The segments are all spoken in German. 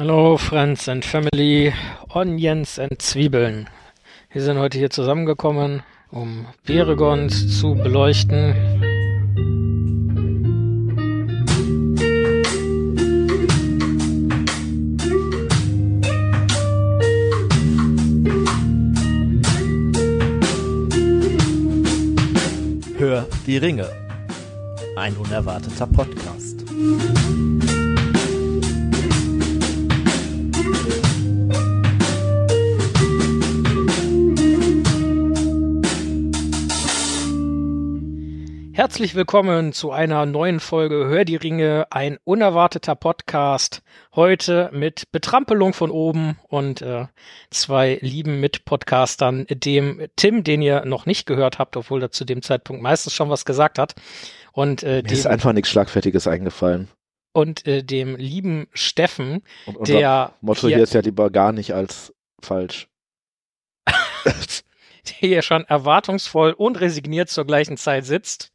Hallo Friends and Family, Onions and Zwiebeln. Wir sind heute hier zusammengekommen, um Beregons zu beleuchten. Hör die Ringe. Ein unerwarteter Podcast. Herzlich willkommen zu einer neuen Folge Hör die Ringe, ein unerwarteter Podcast. Heute mit Betrampelung von oben und äh, zwei lieben Mitpodcastern, dem Tim, den ihr noch nicht gehört habt, obwohl er zu dem Zeitpunkt meistens schon was gesagt hat. Und äh, Mir dem, ist einfach nichts Schlagfertiges eingefallen. und äh, dem lieben Steffen, Und der Motto hier- hier ist ja lieber gar nicht als falsch. der hier schon erwartungsvoll und resigniert zur gleichen Zeit sitzt.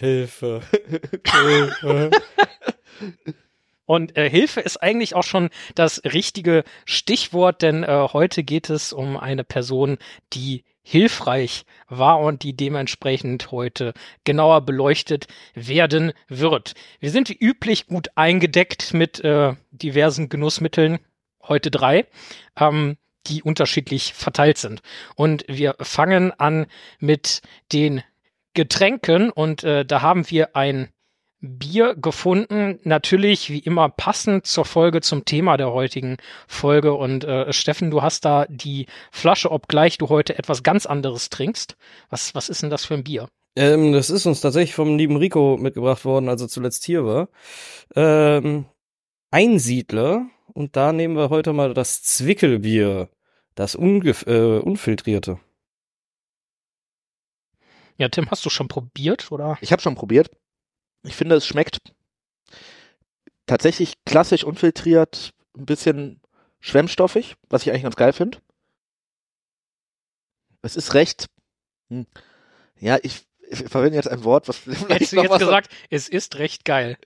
Hilfe. Und äh, Hilfe ist eigentlich auch schon das richtige Stichwort, denn äh, heute geht es um eine Person, die hilfreich war und die dementsprechend heute genauer beleuchtet werden wird. Wir sind wie üblich gut eingedeckt mit äh, diversen Genussmitteln, heute drei, ähm, die unterschiedlich verteilt sind. Und wir fangen an mit den Getränken und äh, da haben wir ein Bier gefunden, natürlich wie immer passend zur Folge zum Thema der heutigen Folge. Und äh, Steffen, du hast da die Flasche, obgleich du heute etwas ganz anderes trinkst. Was, was ist denn das für ein Bier? Ähm, das ist uns tatsächlich vom lieben Rico mitgebracht worden, als er zuletzt hier war. Ähm, Einsiedler. Und da nehmen wir heute mal das Zwickelbier. Das äh, unfiltrierte. Ja, Tim, hast du schon probiert oder? Ich habe schon probiert. Ich finde, es schmeckt tatsächlich klassisch unfiltriert, ein bisschen schwemmstoffig, was ich eigentlich ganz geil finde. Es ist recht. Hm, ja, ich, ich verwende jetzt ein Wort, was vielleicht Hättest du jetzt was- gesagt, es ist recht geil.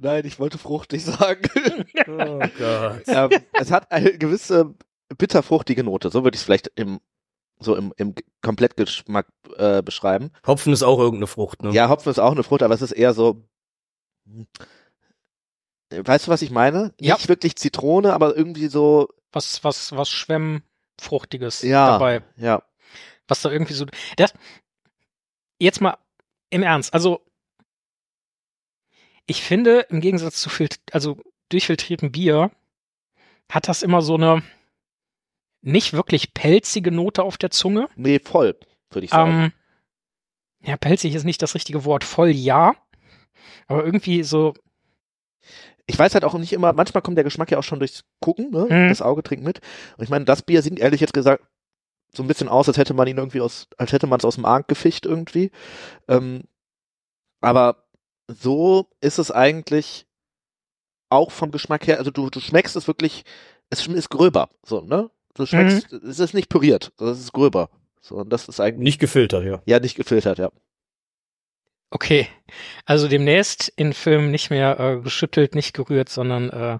Nein, ich wollte fruchtig sagen. Oh Gott. ähm, es hat eine gewisse bitterfruchtige Note, so würde ich es vielleicht im so im, im Komplettgeschmack äh, beschreiben. Hopfen ist auch irgendeine Frucht, ne? Ja, Hopfen ist auch eine Frucht, aber es ist eher so. hm, Weißt du, was ich meine? Ja. Nicht wirklich Zitrone, aber irgendwie so. Was, was, was Schwemmfruchtiges Ja. dabei. Ja. Was da irgendwie so. Das, jetzt mal im Ernst. Also, ich finde, im Gegensatz zu Filt also durchfiltriertem Bier, hat das immer so eine nicht wirklich pelzige Note auf der Zunge. Nee, voll, würde ich sagen. Ähm, ja, pelzig ist nicht das richtige Wort. Voll ja. Aber irgendwie so, ich weiß halt auch nicht immer, manchmal kommt der Geschmack ja auch schon durchs Gucken, ne? Mhm. Das Auge trinkt mit. Und ich meine, das Bier sieht ehrlich jetzt gesagt so ein bisschen aus, als hätte man ihn irgendwie aus, als hätte man es aus dem Arg gefischt irgendwie. Ähm, aber so ist es eigentlich auch vom Geschmack her, also du, du schmeckst es wirklich, es ist gröber, so, ne? Du schmeckst, es ist nicht püriert, sondern es ist gröber. So, und das ist eigentlich, Nicht gefiltert, ja. ja, nicht gefiltert, ja. okay. Also demnächst in Filmen nicht mehr äh, geschüttelt, nicht gerührt, sondern äh,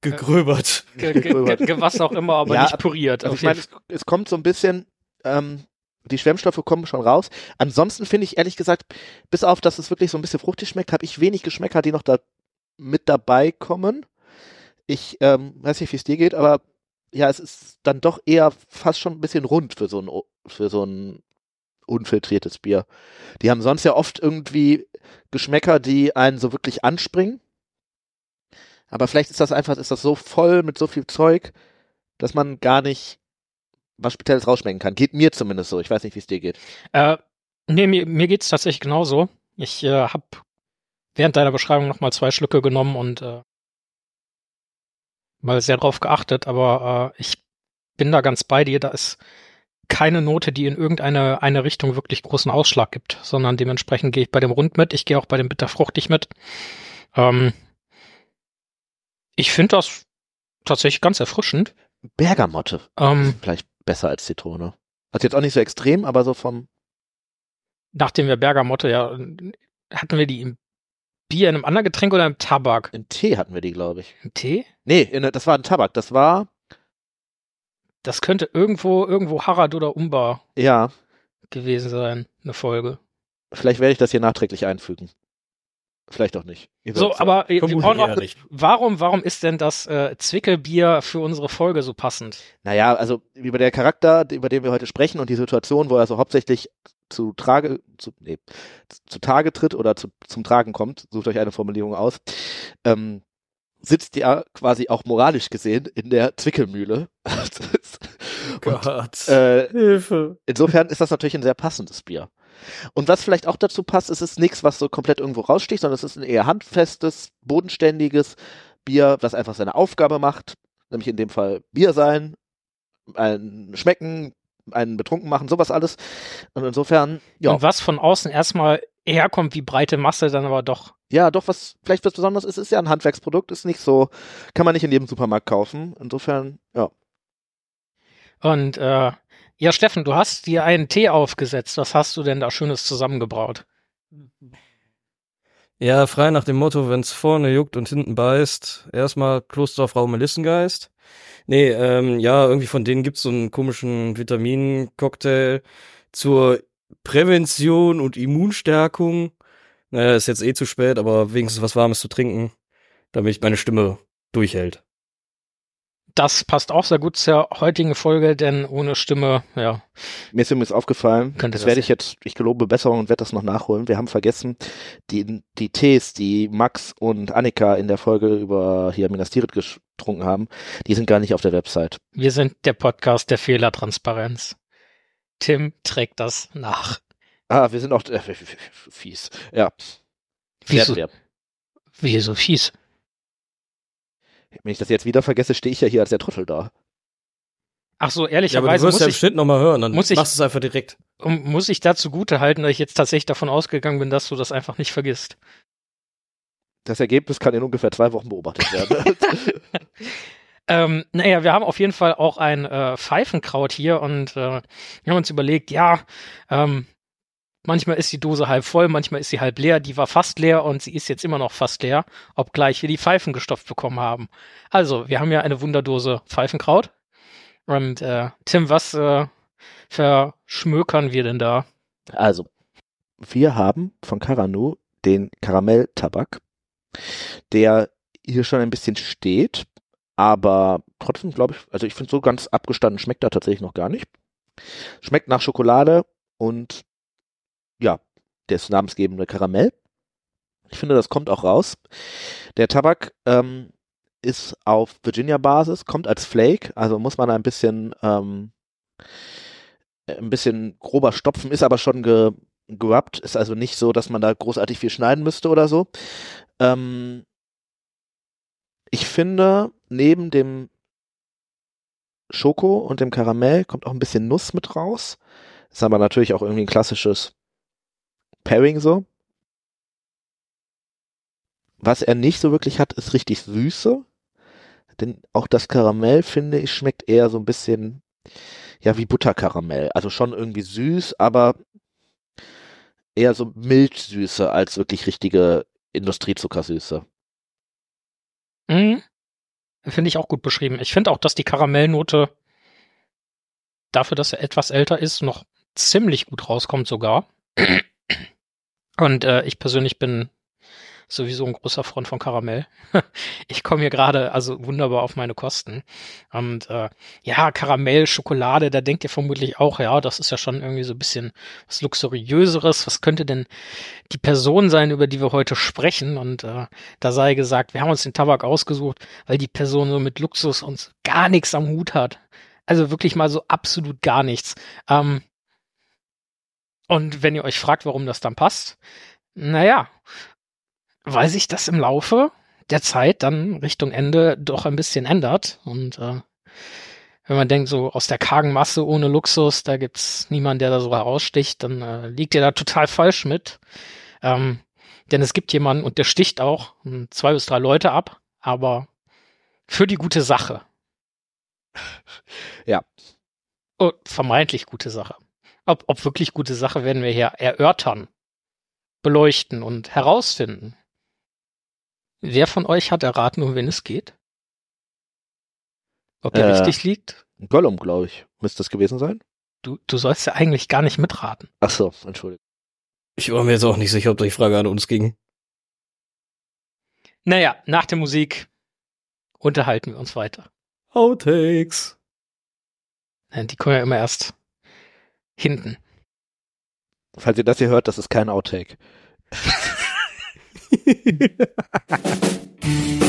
Gegröbert. ge ge ge ge was auch immer, aber Ja, nicht püriert. Also ich meine, es, es kommt so ein bisschen, ähm, die Schwemmstoffe kommen schon raus. Ansonsten finde ich ehrlich gesagt, bis auf, dass es wirklich so ein bisschen fruchtig schmeckt, habe ich wenig Geschmäcker, die noch da mit dabei kommen. Ich ähm, weiß nicht, wie es dir geht, aber ja, es ist dann doch eher fast schon ein bisschen rund für so ein, für so ein unfiltriertes Bier. Die haben sonst ja oft irgendwie Geschmäcker, die einen so wirklich anspringen. Aber vielleicht ist das einfach, ist das so voll mit so viel Zeug, dass man gar nicht was Spezielles rausschmecken kann. Geht mir zumindest so. Ich weiß nicht, wie es dir geht. Äh, nee, mir, mir geht's tatsächlich genauso. Ich äh, habe während deiner Beschreibung noch mal zwei Schlücke genommen und äh, mal sehr drauf geachtet, aber äh, ich bin da ganz bei dir. Da ist keine Note, die in irgendeine eine Richtung wirklich großen Ausschlag gibt, sondern dementsprechend gehe ich bei dem Rund mit. Ich gehe auch bei dem Bitterfruchtig mit. Ähm, ich finde das tatsächlich ganz erfrischend. Bergamotte. Ähm, Vielleicht besser als Zitrone. Also jetzt auch nicht so extrem, aber so vom. nachdem wir Bergamotte ja hatten wir die im Bier in einem anderen Getränk oder im Tabak? In Tee hatten wir die, glaube ich. Im Tee? Nee, in, das war ein Tabak. Das war, Das könnte irgendwo, irgendwo Harad oder Umbar ja, gewesen sein, eine Folge. vielleicht werde ich das hier nachträglich einfügen. Vielleicht auch nicht. Ihr So, aber äh, Vermutlich auch noch, eher nicht. warum, warum ist denn das äh, Zwickelbier für unsere Folge so passend? Naja, also über der Charakter, über den wir heute sprechen und die Situation, wo er so hauptsächlich zu Trage, zu, nee, zu Tage tritt oder zu, zum Tragen kommt, sucht euch eine Formulierung aus, ähm, sitzt ja quasi auch moralisch gesehen in der Zwickelmühle. Gott. äh, Hilfe. insofern ist das natürlich ein sehr passendes Bier. Und was vielleicht auch dazu passt, ist es ist nichts, was so komplett irgendwo raussticht, sondern es ist ein eher handfestes, bodenständiges Bier, was einfach seine Aufgabe macht, nämlich in dem Fall Bier sein, ein Schmecken, einen betrunken machen, sowas alles. Und insofern, ja, Und was von außen erstmal herkommt wie breite Masse, dann aber doch. ja, doch was vielleicht was Besonderes ist, ist ja ein Handwerksprodukt, ist nicht so, kann man nicht in jedem Supermarkt kaufen. Insofern, ja. Und äh, ja, Steffen, du hast dir einen Tee aufgesetzt. Was hast du denn da Schönes zusammengebraut? Ja, frei nach dem Motto, wenn's vorne juckt und hinten beißt, erstmal Klosterfrau Melissengeist. Nee, ähm, ja, irgendwie von denen gibt's so einen komischen Vitamincocktail zur Prävention und Immunstärkung. Naja, ist jetzt eh zu spät, aber wenigstens was Warmes zu trinken, damit meine Stimme durchhält. Das passt auch sehr gut zur heutigen Folge, denn ohne Stimme, ja, Mir ist übrigens aufgefallen, das das werde ich jetzt, ich gelobe Besserung und werde das noch nachholen. Wir haben vergessen, die, die Tees, die Max und Annika in der Folge über hier Minas Tirith getrunken haben, die sind gar nicht auf der Website. wir sind der Podcast der Fehlertransparenz. Tim trägt das nach. Ah, wir sind auch äh, fies. Ja. Wieso, Werden wir. wie so fies? Wenn ich das jetzt wieder vergesse, stehe ich ja hier als der Trottel da. Ach so, Ja, aber du ehrlicherweise wirst ja im muss, ich, Schnitt nochmal hören, dann muss ich- machst du es einfach direkt. um, muss ich dazu gute halten, dass ich jetzt tatsächlich davon ausgegangen bin, dass du das einfach nicht vergisst. Das Ergebnis kann in ungefähr zwei Wochen beobachtet werden. Ähm, naja, wir haben auf jeden Fall auch ein äh, Pfeifenkraut hier und äh, wir haben uns überlegt, ja, ähm, manchmal ist die Dose halb voll, manchmal ist sie halb leer. Die war fast leer und sie ist jetzt immer noch fast leer, obgleich wir die Pfeifen gestopft bekommen haben. Also, wir haben ja eine Wunderdose Pfeifenkraut. Und äh, Tim, was äh, verschmökern wir denn da? Also, wir haben von Caranu den Karamelltabak, der hier schon ein bisschen steht, aber trotzdem glaube ich, also ich finde so ganz abgestanden schmeckt er tatsächlich noch gar nicht. Schmeckt nach Schokolade und ja, des namensgebende Karamell. Ich finde, das kommt auch raus. Der Tabak ähm, ist auf Virginia-Basis, kommt als Flake, also muss man ein bisschen ähm, ein bisschen grober stopfen, ist aber schon ge gerubbt, ist also nicht so, dass man da großartig viel schneiden müsste oder so. Ähm, ich finde, neben dem Schoko und dem Karamell kommt auch ein bisschen Nuss mit raus. Ist aber natürlich auch irgendwie ein klassisches Pairing so. Was er nicht so wirklich hat, ist richtig Süße. Denn auch das Karamell, finde ich, schmeckt eher so ein bisschen, ja, wie Butterkaramell. Also schon irgendwie süß, aber eher so Milchsüße als wirklich richtige Industriezuckersüße. Mhm. Finde ich auch gut beschrieben. Ich finde auch, dass die Karamellnote dafür, dass er etwas älter ist, noch ziemlich gut rauskommt sogar. Und äh, ich persönlich bin sowieso ein großer Freund von Karamell. ich komme hier gerade also wunderbar auf meine Kosten. Und äh, ja, Karamell, Schokolade, da denkt ihr vermutlich auch, ja, das ist ja schon irgendwie so ein bisschen was Luxuriöseres. Was könnte denn die Person sein, über die wir heute sprechen? Und äh, da sei gesagt, wir haben uns den Tabak ausgesucht, weil die Person so mit Luxus uns gar nichts am Hut hat. Also wirklich mal so absolut gar nichts. Ähm, und wenn ihr euch fragt, warum das dann passt, naja, weil sich das im Laufe der Zeit dann Richtung Ende doch ein bisschen ändert. Und äh, wenn man denkt, so aus der kargen Masse ohne Luxus, da gibt's niemanden, der da so heraussticht, dann äh, liegt ihr da total falsch mit. Ähm, denn es gibt jemanden und der sticht auch hm, zwei bis drei Leute ab, aber für die gute Sache. Ja. Oh, vermeintlich gute Sache. Ob, ob wirklich gute Sache werden wir hier erörtern, beleuchten und herausfinden. Wer von euch hat erraten, um wen es geht? Ob der Äh. richtig liegt? Gollum, glaube ich. Müsste das gewesen sein? Du, du sollst ja eigentlich gar nicht mitraten. Ach so, Entschuldigung. Ich war mir jetzt auch nicht sicher, ob die Frage an uns ging. Naja, nach der Musik unterhalten wir uns weiter. Outtakes. Die kommen ja immer erst hinten. Falls ihr das hier hört, das ist kein Outtake.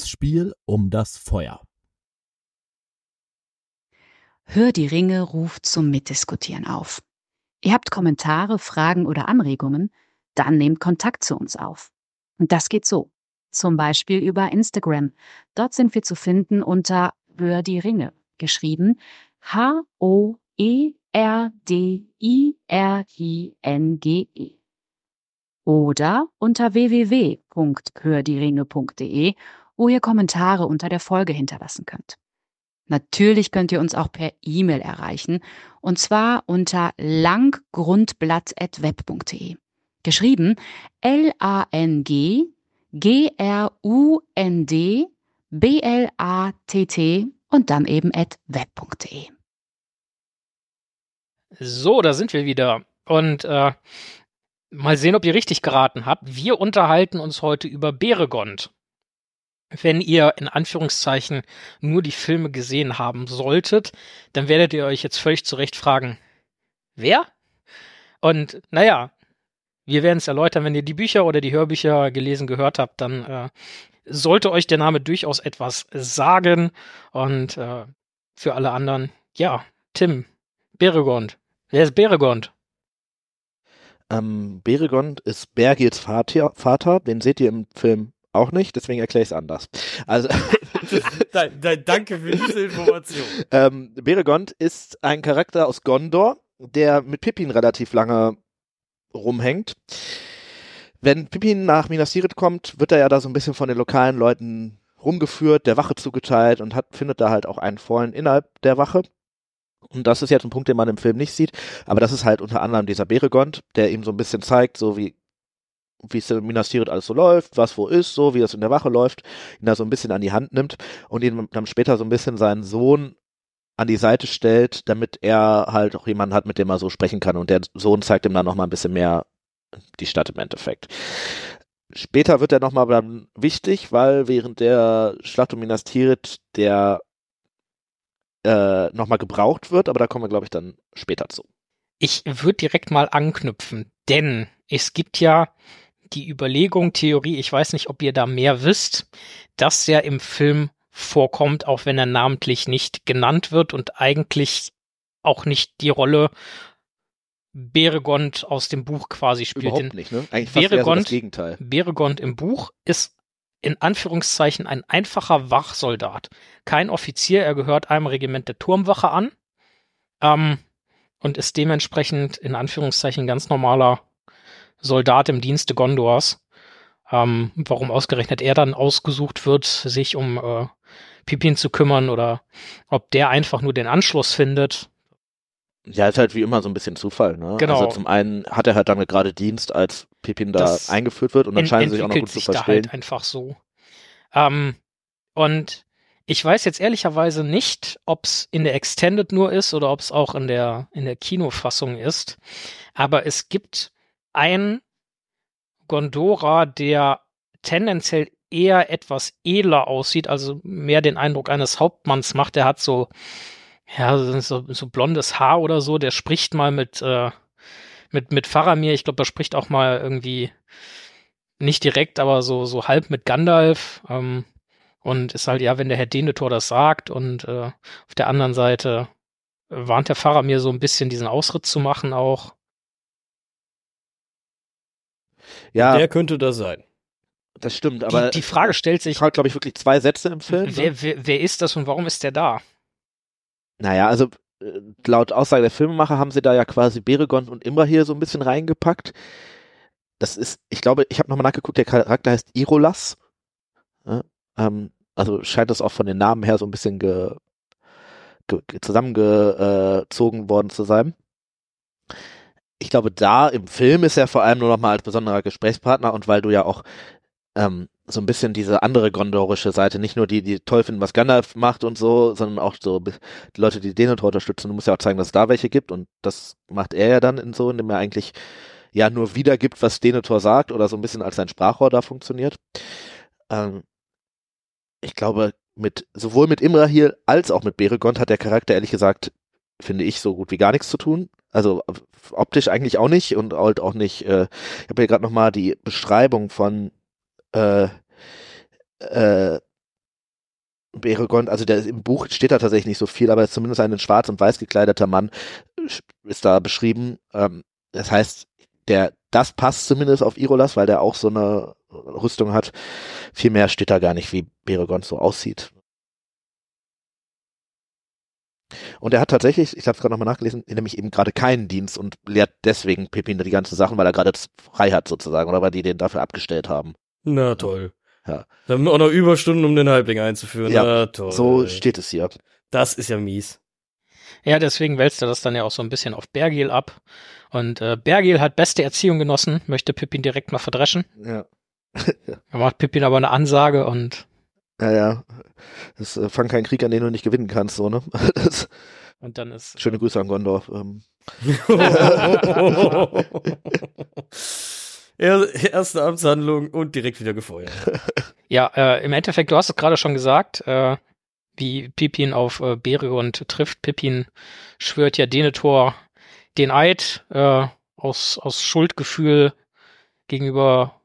Das Spiel um das Feuer. Hör die Ringe ruft zum Mitdiskutieren auf. Ihr habt Kommentare, Fragen oder Anregungen? Dann nehmt Kontakt zu uns auf. Und das geht so. Zum Beispiel über Instagram. Dort sind wir zu finden unter Hör die Ringe. Geschrieben H-O-E-R-D-I-R-I-N-G-E. Oder unter www.hördieringe.de, wo ihr Kommentare unter der Folge hinterlassen könnt. Natürlich könnt ihr uns auch per E-Mail erreichen, und zwar unter langgrundblatt.web.de. Geschrieben L-A-N-G G-R-U-N-D B-L-A-T-T und dann eben at web.de. So, da sind wir wieder. Und äh, mal sehen, ob ihr richtig geraten habt. Wir unterhalten uns heute über Beregond. Wenn ihr in Anführungszeichen nur die Filme gesehen haben solltet, dann werdet ihr euch jetzt völlig zu Recht fragen, wer? Und naja, wir werden es erläutern, wenn ihr die Bücher oder die Hörbücher gelesen gehört habt, dann äh, sollte euch der Name durchaus etwas sagen. Und äh, für alle anderen, ja, Tim, Beregond. Wer ist Beregond? Ähm, Beregond ist Bergils Vater, Vater, den seht ihr im Film auch nicht, deswegen erkläre ich es anders. Also, danke für diese Information. ähm, Beregond ist ein Charakter aus Gondor, der mit Pippin relativ lange rumhängt. Wenn Pippin nach Minas Tirith kommt, wird er ja da so ein bisschen von den lokalen Leuten rumgeführt, der Wache zugeteilt und hat, findet da halt auch einen Freund innerhalb der Wache. Und das ist jetzt ein Punkt, den man im Film nicht sieht, aber das ist halt unter anderem dieser Beregond, der ihm so ein bisschen zeigt, so wie wie es in Minas alles so läuft, was wo ist, so wie das in der Wache läuft, ihn da so ein bisschen an die Hand nimmt und ihn dann später so ein bisschen seinen Sohn an die Seite stellt, damit er halt auch jemanden hat, mit dem er so sprechen kann. Und der Sohn zeigt ihm dann nochmal ein bisschen mehr die Stadt im Endeffekt. Später wird er nochmal dann wichtig, weil während der Schlacht um Minas Tirith der äh, nochmal gebraucht wird, aber da kommen wir, glaube ich, dann später zu. Ich würde direkt mal anknüpfen, denn es gibt ja die Überlegung, Theorie, ich weiß nicht, ob ihr da mehr wisst, dass er im Film vorkommt, auch wenn er namentlich nicht genannt wird und eigentlich auch nicht die Rolle Beregond aus dem Buch quasi spielt. Überhaupt nicht, ne? Eigentlich eher so das Beregond- Gegenteil. Beregond im Buch ist in Anführungszeichen ein einfacher Wachsoldat. Kein Offizier, er gehört einem Regiment der Turmwache an ähm, und ist dementsprechend in Anführungszeichen ganz normaler Soldat im Dienste Gondors. Ähm, warum ausgerechnet er dann ausgesucht wird, sich um äh, Pippin zu kümmern oder ob der einfach nur den Anschluss findet. Ja, ist halt wie immer so ein bisschen Zufall, ne? Genau. Also zum einen hat er halt dann gerade Dienst, als Pippin da Das eingeführt wird und dann scheinen sie sich auch noch gut entwickelt zu sich da verstehen. halt einfach so. Ähm, und ich weiß jetzt ehrlicherweise nicht, ob es in der Extended nur ist oder ob es auch in der, in der Kinofassung ist. Aber es gibt einen Gondora, der tendenziell eher etwas edler aussieht, also mehr den Eindruck eines Hauptmanns macht. Der hat so, ja, so, so blondes Haar oder so. Der spricht mal mit, äh, mit, mit Faramir. Ich glaube, er spricht auch mal irgendwie nicht direkt, aber so, so halb mit Gandalf. Ähm, und ist halt, ja, wenn der Herr Denethor das sagt und äh, auf der anderen Seite warnt der Faramir so ein bisschen diesen Ausritt zu machen auch. Ja, Der könnte das sein. Das stimmt, aber die, die Frage stellt sich, ich glaube ich wirklich zwei Sätze im Film. ne? wer, wer, wer ist das und warum ist der da? Naja, also äh, laut Aussage der Filmemacher haben sie da ja quasi Beregon und Imra hier so ein bisschen reingepackt. Das ist, ich glaube, ich habe nochmal nachgeguckt, der Charakter heißt Irolas. Ja, ähm, also scheint das auch von den Namen her so ein bisschen ge, ge, ge, zusammengezogen worden zu sein. Ich glaube, da im Film ist er vor allem nur nochmal als besonderer Gesprächspartner und weil du ja auch ähm, so ein bisschen diese andere gondorische Seite, nicht nur die, die toll finden, was Gandalf macht und so, sondern auch so die Leute, die Denethor unterstützen. Du musst ja auch zeigen, dass es da welche gibt und das macht er ja dann in so, indem er eigentlich ja nur wiedergibt, was Denethor sagt oder so ein bisschen als sein Sprachrohr da funktioniert. Ähm, ich glaube, mit sowohl mit Imrahil als auch mit Beregond hat der Charakter ehrlich gesagt, finde ich, so gut wie gar nichts zu tun. Also optisch eigentlich auch nicht und halt auch nicht, äh, ich habe hier gerade nochmal die Beschreibung von äh, äh, Beregond, also der, im Buch steht da tatsächlich nicht so viel, aber zumindest ein in schwarz und weiß gekleideter Mann ist da beschrieben. Ähm, das heißt, der, das passt zumindest auf Irolas, weil der auch so eine Rüstung hat. Viel mehr steht da gar nicht, wie Beregond so aussieht. Und er hat tatsächlich, ich habe es gerade nochmal nachgelesen, nämlich eben gerade keinen Dienst und lehrt deswegen Pippin die ganzen Sachen, weil er gerade frei hat sozusagen oder weil die den dafür abgestellt haben. Na toll. Ja. Dann auch noch Überstunden, um den Halbling einzuführen. Ja, Na toll. So steht es hier. Das ist ja mies. Ja, deswegen wälzt er das dann ja auch so ein bisschen auf Bergil ab. Und äh, Bergil hat beste Erziehung genossen, möchte Pippin direkt mal verdreschen. Ja. Er macht Pippin aber eine Ansage und Ja, ja. Das äh, fang keinen Krieg, an den du nicht gewinnen kannst, so, ne? Das, und dann ist schöne Grüße an Gondor. Ähm, Er- Erste Amtshandlung und direkt wieder gefeuert. Ja, äh, im Endeffekt, du hast es gerade schon gesagt, äh, wie Pippin auf äh, Beregond trifft. Pippin schwört ja Denethor den Eid äh, aus, aus Schuldgefühl gegenüber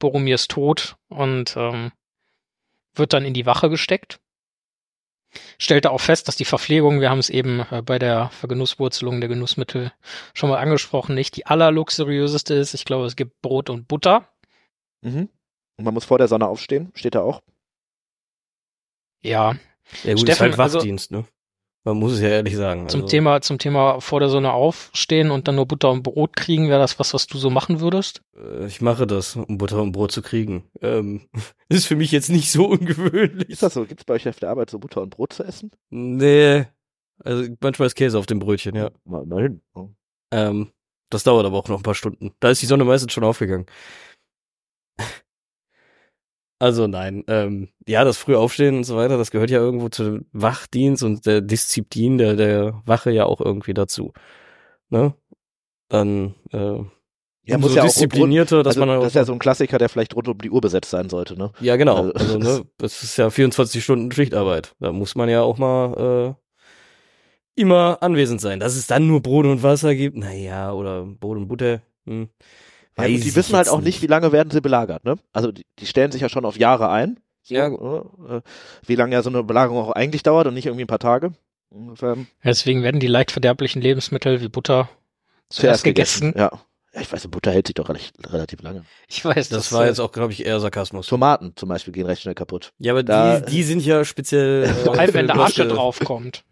Boromirs Tod und ähm, wird dann in die Wache gesteckt. Stellte auch fest, dass die Verpflegung, wir haben es eben äh, bei der Vergenusswurzelung der Genussmittel schon mal angesprochen, nicht die allerluxuriöseste ist. Ich glaube, es gibt Brot und Butter. mhm. Und man muss vor der Sonne aufstehen, steht da auch. Ja, Ja gut, ist Steffen, halt also- Wachdienst, ne? Man muss es ja ehrlich sagen. Zum also, Thema, zum Thema vor der Sonne aufstehen und dann nur Butter und Brot kriegen, wäre das was, was du so machen würdest? äh, Ich mache das, um Butter und Brot zu kriegen. Ähm, ist für mich jetzt nicht so ungewöhnlich. Ist das so? Gibt es bei euch auf der Arbeit so Butter und Brot zu essen? Nee. Also manchmal ist Käse auf dem Brötchen, ja. Hin. Oh. Ähm, das dauert aber auch noch ein paar Stunden. Da ist die Sonne meistens schon aufgegangen. Also nein, ähm, ja, das frühe Aufstehen und so weiter, das gehört ja irgendwo zu dem Wachdienst und der Disziplin der, der Wache ja auch irgendwie dazu. Ne? Dann äh, Ja, muss ja auch disziplinierter, dass also, man das auch, ist ja so ein Klassiker, der vielleicht rund um die Uhr besetzt sein sollte, ne? ja genau, also- also ne, das ist ja 24 Stunden Schichtarbeit. Da muss man ja auch mal äh, immer anwesend sein. Dass es dann nur Brot und Wasser gibt, naja, oder Brot und Butter, hm, Ja, und die wissen halt auch nicht, wie lange werden sie belagert, ne? Also die, die stellen sich ja schon auf Jahre ein. So, Ja. äh, wie lange ja so eine Belagerung auch eigentlich dauert und nicht irgendwie ein paar Tage. Ungefähr. Deswegen werden die leicht verderblichen Lebensmittel wie Butter zuerst gegessen. Ja. ja. Ich weiß, Butter hält sich doch recht, relativ lange. Ich weiß, Das war jetzt auch, glaube ich, eher Sarkasmus. Tomaten zum Beispiel gehen recht schnell kaputt. Ja, aber Da- die, die sind ja speziell äh, vor allem, wenn für da Asche draufkommt.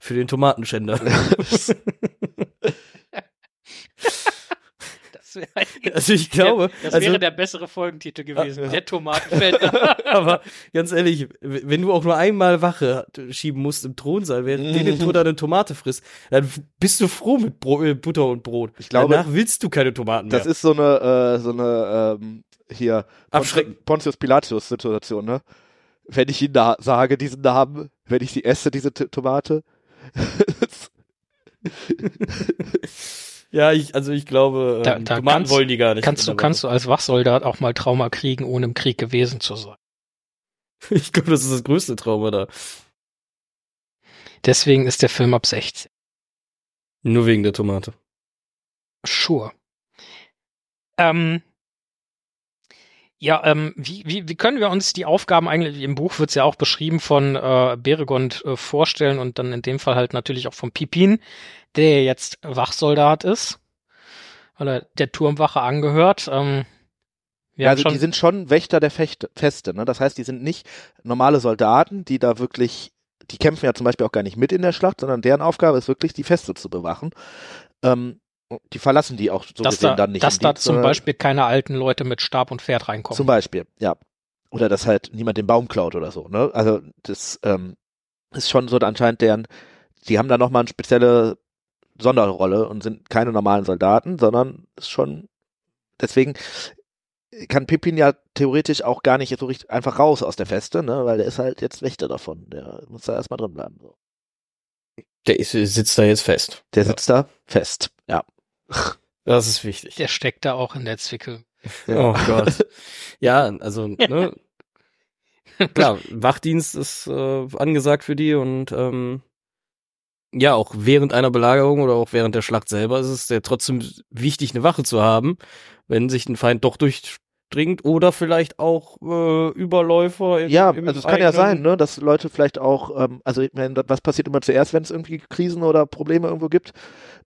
Für den Tomatenschänder. Das, wär, also ich glaube, das also, wäre der bessere Folgentitel gewesen. Ja. Der Tomatenfelder. aber ganz ehrlich, wenn du auch nur einmal Wache schieben musst im Thronsaal, während den den Tod eine Tomate frisst, dann bist du froh mit Bro äh, Butter und Brot. Ich glaube- Danach willst du keine Tomaten mehr. Das ist so eine, äh, so eine, ähm, hier, Abschrecken. Pontius Pilatus-Situation, ne? Wenn ich ihnen da sage, diesen Namen, wenn ich sie esse, diese T Tomate. ja, ich, also ich glaube, Da- ähm, da Tomaten kannst- wollen die gar nicht. kannst, du, kannst du als Wachsoldat auch mal Trauma kriegen, ohne im Krieg gewesen zu sein. Ich glaube, das ist das größte Trauma da. Deswegen ist der Film ab 16. Nur wegen der Tomate. Sure. Ähm, ja, ähm, wie, wie, wie können wir uns die Aufgaben eigentlich, im Buch wird es ja auch beschrieben, von äh, Beregond äh, vorstellen und dann in dem Fall halt natürlich auch von Pipin, der jetzt Wachsoldat ist, weil er der Turmwache angehört. Ähm, haben also die sind schon Wächter der Fecht Feste, ne? Das heißt, die sind nicht normale Soldaten, die da wirklich, die kämpfen ja zum Beispiel auch gar nicht mit in der Schlacht, sondern deren Aufgabe ist wirklich, die Feste zu bewachen. Ähm, die verlassen die auch so dass gesehen da, dann nicht. dass da Dienst, zum Beispiel keine alten Leute mit Stab und Pferd reinkommen. Zum Beispiel, ja. Oder dass halt niemand den Baum klaut oder so, ne? Also das ähm, ist schon so anscheinend deren, die haben da nochmal eine spezielle Sonderrolle und sind keine normalen Soldaten, sondern ist schon, deswegen kann Pippin ja theoretisch auch gar nicht so richtig einfach raus aus der Feste, ne? Weil der ist halt jetzt Wächter davon. Der muss da erstmal drin bleiben. So. Der ist, sitzt da jetzt fest. Der sitzt da fest, ja. Das ist wichtig. Der steckt da auch in der Zwickel. Oh Gott. Ja, also, ne? Klar, Wachdienst ist äh, angesagt für die und ähm, ja, auch während einer Belagerung oder auch während der Schlacht selber ist es ja trotzdem wichtig, eine Wache zu haben, wenn sich ein Feind doch durchdringt oder vielleicht auch äh, Überläufer. in- Ja, im also es kann ja sein, ne, dass Leute vielleicht auch, ähm, also ich meine, was passiert immer zuerst, wenn es irgendwie Krisen oder Probleme irgendwo gibt?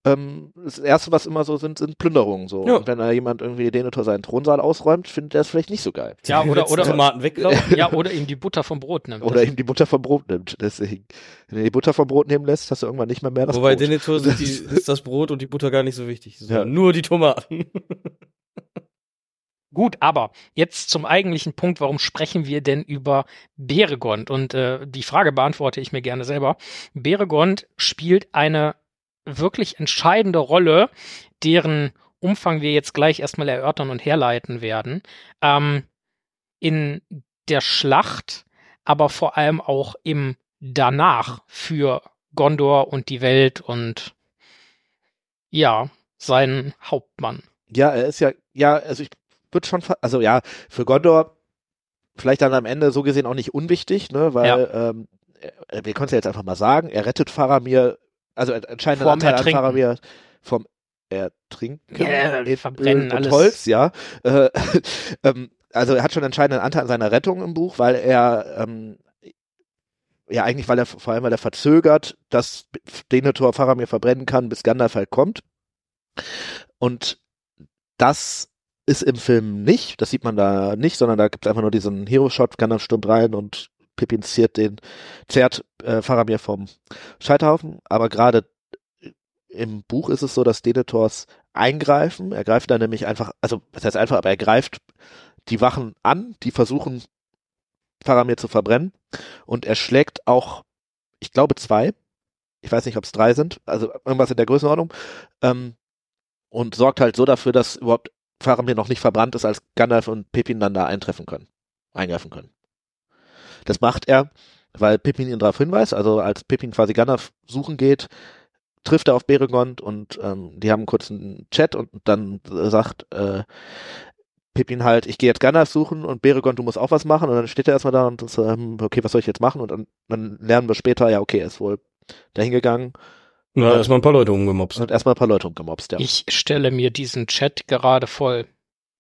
Ähm, das erste, was immer so sind, sind Plünderungen. So. Ja. Und wenn da jemand irgendwie Denethor seinen Thronsaal ausräumt, findet er es vielleicht nicht so geil. Ja, oder, oder, Tomaten wegklauen. ja, oder ihm die Butter vom Brot nimmt. Oder ihm die Butter vom Brot nimmt. Deswegen, wenn er die Butter vom Brot nehmen lässt, hast du irgendwann nicht mehr mehr das Wobei Brot. Denethor sind die, ist das Brot und die Butter gar nicht so wichtig. sondern Ja. Nur die Tomaten. Gut, aber jetzt zum eigentlichen Punkt, warum sprechen wir denn über Beregond? Und äh, die Frage beantworte ich mir gerne selber. Beregond spielt eine wirklich entscheidende Rolle, deren Umfang wir jetzt gleich erstmal erörtern und herleiten werden. Ähm, in der Schlacht, aber vor allem auch im danach für Gondor und die Welt und ja, seinen Hauptmann. Ja, er ist ja, ja, also ich würde schon, also ja, für Gondor vielleicht dann am Ende so gesehen auch nicht unwichtig, ne, weil ähm, er- wir können es ja jetzt einfach mal sagen, er rettet Faramir, also anscheinend Vorm Anteil an. Faramir vom Ertrinken, Ja, verbrennen Öl und alles. Holz, ja. Äh, ähm, also er hat schon entscheidenden Anteil an seiner Rettung im Buch, weil er ähm, ja eigentlich, weil er vor allem, weil er verzögert, dass Denethor Faramir verbrennen kann, bis Gandalf halt kommt. Und das ist im Film nicht, das sieht man da nicht, sondern da gibt es einfach nur diesen Hero-Shot, Gandalf stürmt rein und Pippin ziert den, zerrt äh, Faramir vom Scheiterhaufen. Aber gerade im Buch ist es so, dass Denethors eingreifen. Er greift dann nämlich einfach, also das heißt einfach, aber er greift die Wachen an, die versuchen Faramir zu verbrennen. Und er schlägt auch, ich glaube zwei, ich weiß nicht, ob es drei sind, also irgendwas in der Größenordnung, ähm, und sorgt halt so dafür, dass überhaupt Faramir noch nicht verbrannt ist, als Gandalf und Pippin dann da eintreffen können, eingreifen können. Das macht er, weil Pippin ihn darauf hinweist, also als Pippin quasi Gandalf suchen geht, trifft er auf Beregond und ähm, die haben kurz einen Chat und dann sagt äh, Pippin halt, ich gehe jetzt Gandalf suchen und Beregond, du musst auch was machen. Und dann steht er erstmal da und ist, ähm, okay, was soll ich jetzt machen? Und dann, dann lernen wir später, ja okay, er ist wohl dahin gegangen Na, erstmal ein paar Leute umgemobst. und erstmal ein paar Leute umgemobst, ja. Ich stelle mir diesen Chat gerade voll.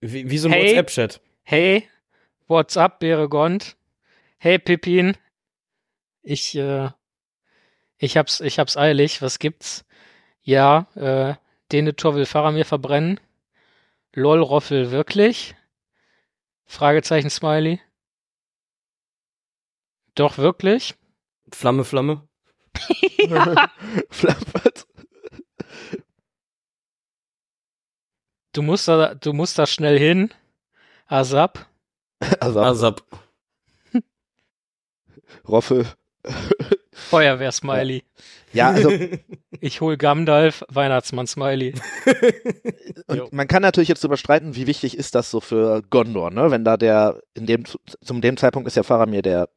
Wie, wie so ein Hey. WhatsApp-Chat. Hey, what's up, Beregond? Hey, Pippin. Ich, äh, ich hab's, ich hab's eilig. Was gibt's? Ja, äh, Denethor will Faramir verbrennen. Lol, Roffel, wirklich? Fragezeichen, Smiley. Doch, wirklich? Flamme, Flamme. Flappert. Du musst da, du musst da schnell hin. Asap. Also Asap. Roffel. Feuerwehr, Smiley. Ja, also Ich hol Gandalf, Weihnachtsmann, Smiley. Und Jo. man kann natürlich jetzt überstreiten, wie wichtig ist das so für Gondor, ne? Wenn da der, in dem, zum dem Zeitpunkt ist ja Faramir der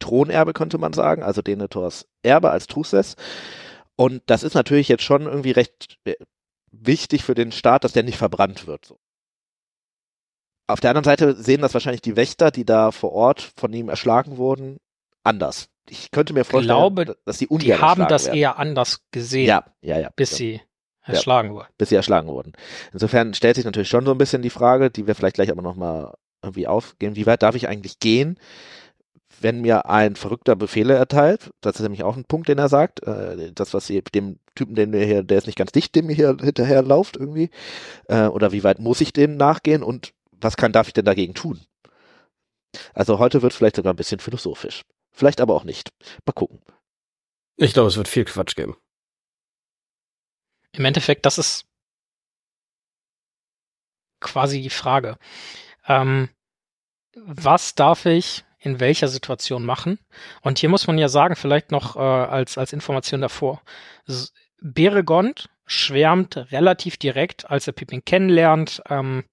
Thronerbe, könnte man sagen, also Denethors Erbe als Truces. Und das ist natürlich jetzt schon irgendwie recht äh, wichtig für den Staat, dass der nicht verbrannt wird. So. Auf der anderen Seite sehen das wahrscheinlich die Wächter, die da vor Ort von ihm erschlagen wurden, anders. Ich könnte mir vorstellen, glaube, dass die Die ungern haben erschlagen das werden. eher anders gesehen, Ja, ja, ja. bis ja. sie erschlagen wurden. bis sie erschlagen wurden. Insofern stellt sich natürlich schon so ein bisschen die Frage, die wir vielleicht gleich aber nochmal irgendwie aufgehen, wie weit darf ich eigentlich gehen, wenn mir ein Verrückter Befehle erteilt? Das ist nämlich auch ein Punkt, den er sagt. Äh, das, was ihr dem Typen, den wir hier, der ist nicht ganz dicht, dem hier hinterherlauft irgendwie. Äh, oder wie weit muss ich dem nachgehen und was kann, darf ich denn dagegen tun? Also heute wird vielleicht sogar ein bisschen philosophisch. Vielleicht aber auch nicht. Mal gucken. Ich glaube, es wird viel Quatsch geben. Im Endeffekt, das ist quasi die Frage. Ähm, was darf ich in welcher Situation machen? Und hier muss man ja sagen, vielleicht noch äh, als, als Information davor. Beregond schwärmt relativ direkt, als er Pippin kennenlernt, ähm,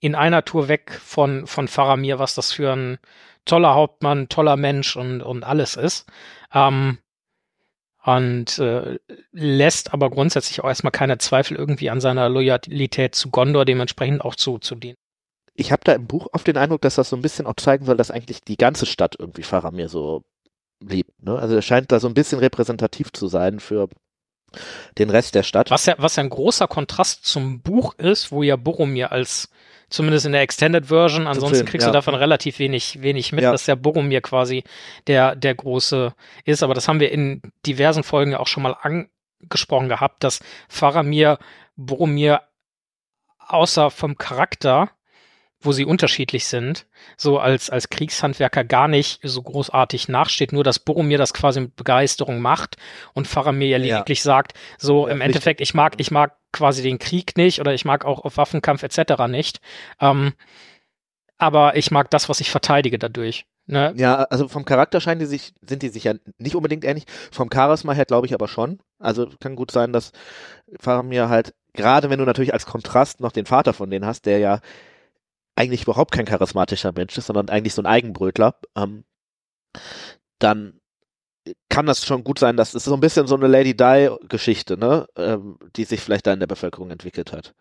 in einer Tour weg von, von Faramir, was das für ein toller Hauptmann, toller Mensch und, und alles ist. Ähm, und äh, lässt aber grundsätzlich auch erstmal keine Zweifel irgendwie an seiner Loyalität zu Gondor, dementsprechend auch zu, zu denen. Ich habe da im Buch oft den Eindruck, dass das so ein bisschen auch zeigen soll, dass eigentlich die ganze Stadt irgendwie Faramir so liebt. Ne? Also er scheint da so ein bisschen repräsentativ zu sein für den Rest der Stadt. Was ja, was ja ein großer Kontrast zum Buch ist, wo ja Boromir als zumindest in der Extended Version. Ansonsten Film, kriegst ja. du davon relativ wenig, wenig mit, ja. dass der Boromir quasi der, der große ist. Aber das haben wir in diversen Folgen ja auch schon mal angesprochen gehabt, dass Faramir Boromir außer vom Charakter wo sie unterschiedlich sind, so als, als Kriegshandwerker gar nicht so großartig nachsteht, nur dass Boromir das quasi mit Begeisterung macht und Faramir ja lediglich sagt, so im Endeffekt, ich mag, ich mag quasi den Krieg nicht oder ich mag auch auf Waffenkampf etc. nicht. Ähm, aber ich mag das, was ich verteidige dadurch. Ne? Ja, also vom Charakter scheinen die sich, sind die sich ja nicht unbedingt ähnlich. Vom Charisma her glaube ich aber schon. Also kann gut sein, dass Faramir halt, gerade wenn du natürlich als Kontrast noch den Vater von denen hast, der ja eigentlich überhaupt kein charismatischer Mensch ist, sondern eigentlich so ein Eigenbrötler, ähm, dann kann das schon gut sein, dass es so ein bisschen so eine Lady Di-Geschichte, ne, ähm, die sich vielleicht da in der Bevölkerung entwickelt hat.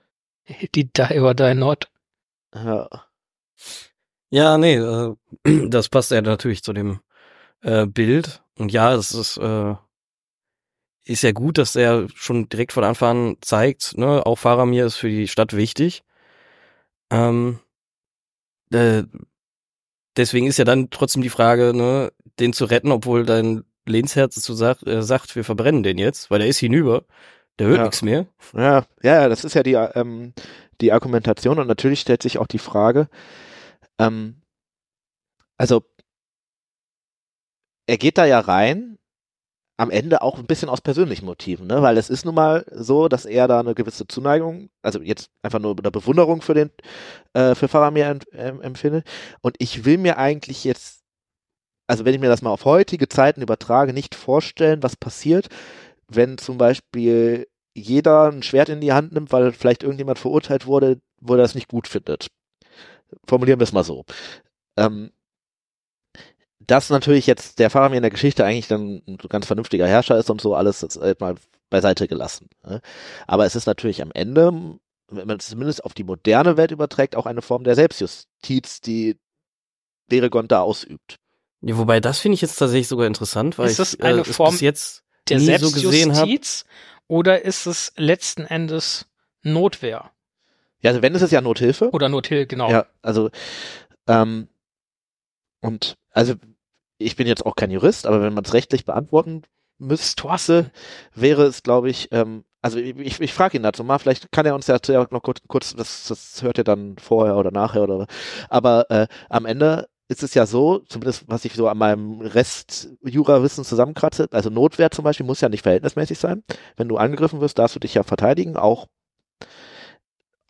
Die Die or Die Not. Ja. Ja, nee, äh, das passt ja natürlich zu dem äh, Bild. Und ja, es ist, äh, ist ja gut, dass er schon direkt von Anfang an zeigt, ne, auch Faramir ist für die Stadt wichtig. Ähm, äh, deswegen ist ja dann trotzdem die Frage, ne, den zu retten, obwohl dein Lehnsherz zu sagt, äh, sagt, wir verbrennen den jetzt, weil der ist hinüber. Der hört ja. nichts mehr. Ja, ja, das ist ja die, ähm, die Argumentation und natürlich stellt sich auch die Frage, ähm, also er geht da ja rein am Ende auch ein bisschen aus persönlichen Motiven, ne? weil es ist nun mal so, dass er da eine gewisse Zuneigung, also jetzt einfach nur eine Bewunderung für den, äh, für Faramir ent, empfindet. Und ich will mir eigentlich jetzt, also wenn ich mir das mal auf heutige Zeiten übertrage, nicht vorstellen, was passiert, wenn zum Beispiel jeder ein Schwert in die Hand nimmt, weil vielleicht irgendjemand verurteilt wurde, wo er das nicht gut findet. Formulieren wir es mal so. Ähm, dass natürlich jetzt der Fahrer mir in der Geschichte eigentlich dann ein ganz vernünftiger Herrscher ist und so alles jetzt mal beiseite gelassen. Ne? Aber es ist natürlich am Ende, wenn man es zumindest auf die moderne Welt überträgt, auch eine Form der Selbstjustiz, die Beregon da ausübt. Ja, wobei das finde ich jetzt tatsächlich sogar interessant, weil ist das ich eine äh, Form jetzt der Selbstjustiz so oder ist es letzten Endes Notwehr? Ja, also wenn ist es ja Nothilfe. Oder Nothilfe, genau. Ja, also ähm, und also ich bin jetzt auch kein Jurist, aber wenn man es rechtlich beantworten müsste, wäre es, glaube ich, ähm, also ich, ich, frage ihn dazu mal, vielleicht kann er uns ja noch kurz, kurz das, das hört ihr dann vorher oder nachher oder aber äh, am Ende ist es ja so, zumindest was ich so an meinem Rest Jurawissen zusammenkratze, also Notwehr zum Beispiel muss ja nicht verhältnismäßig sein. Wenn du angegriffen wirst, darfst du dich ja verteidigen, auch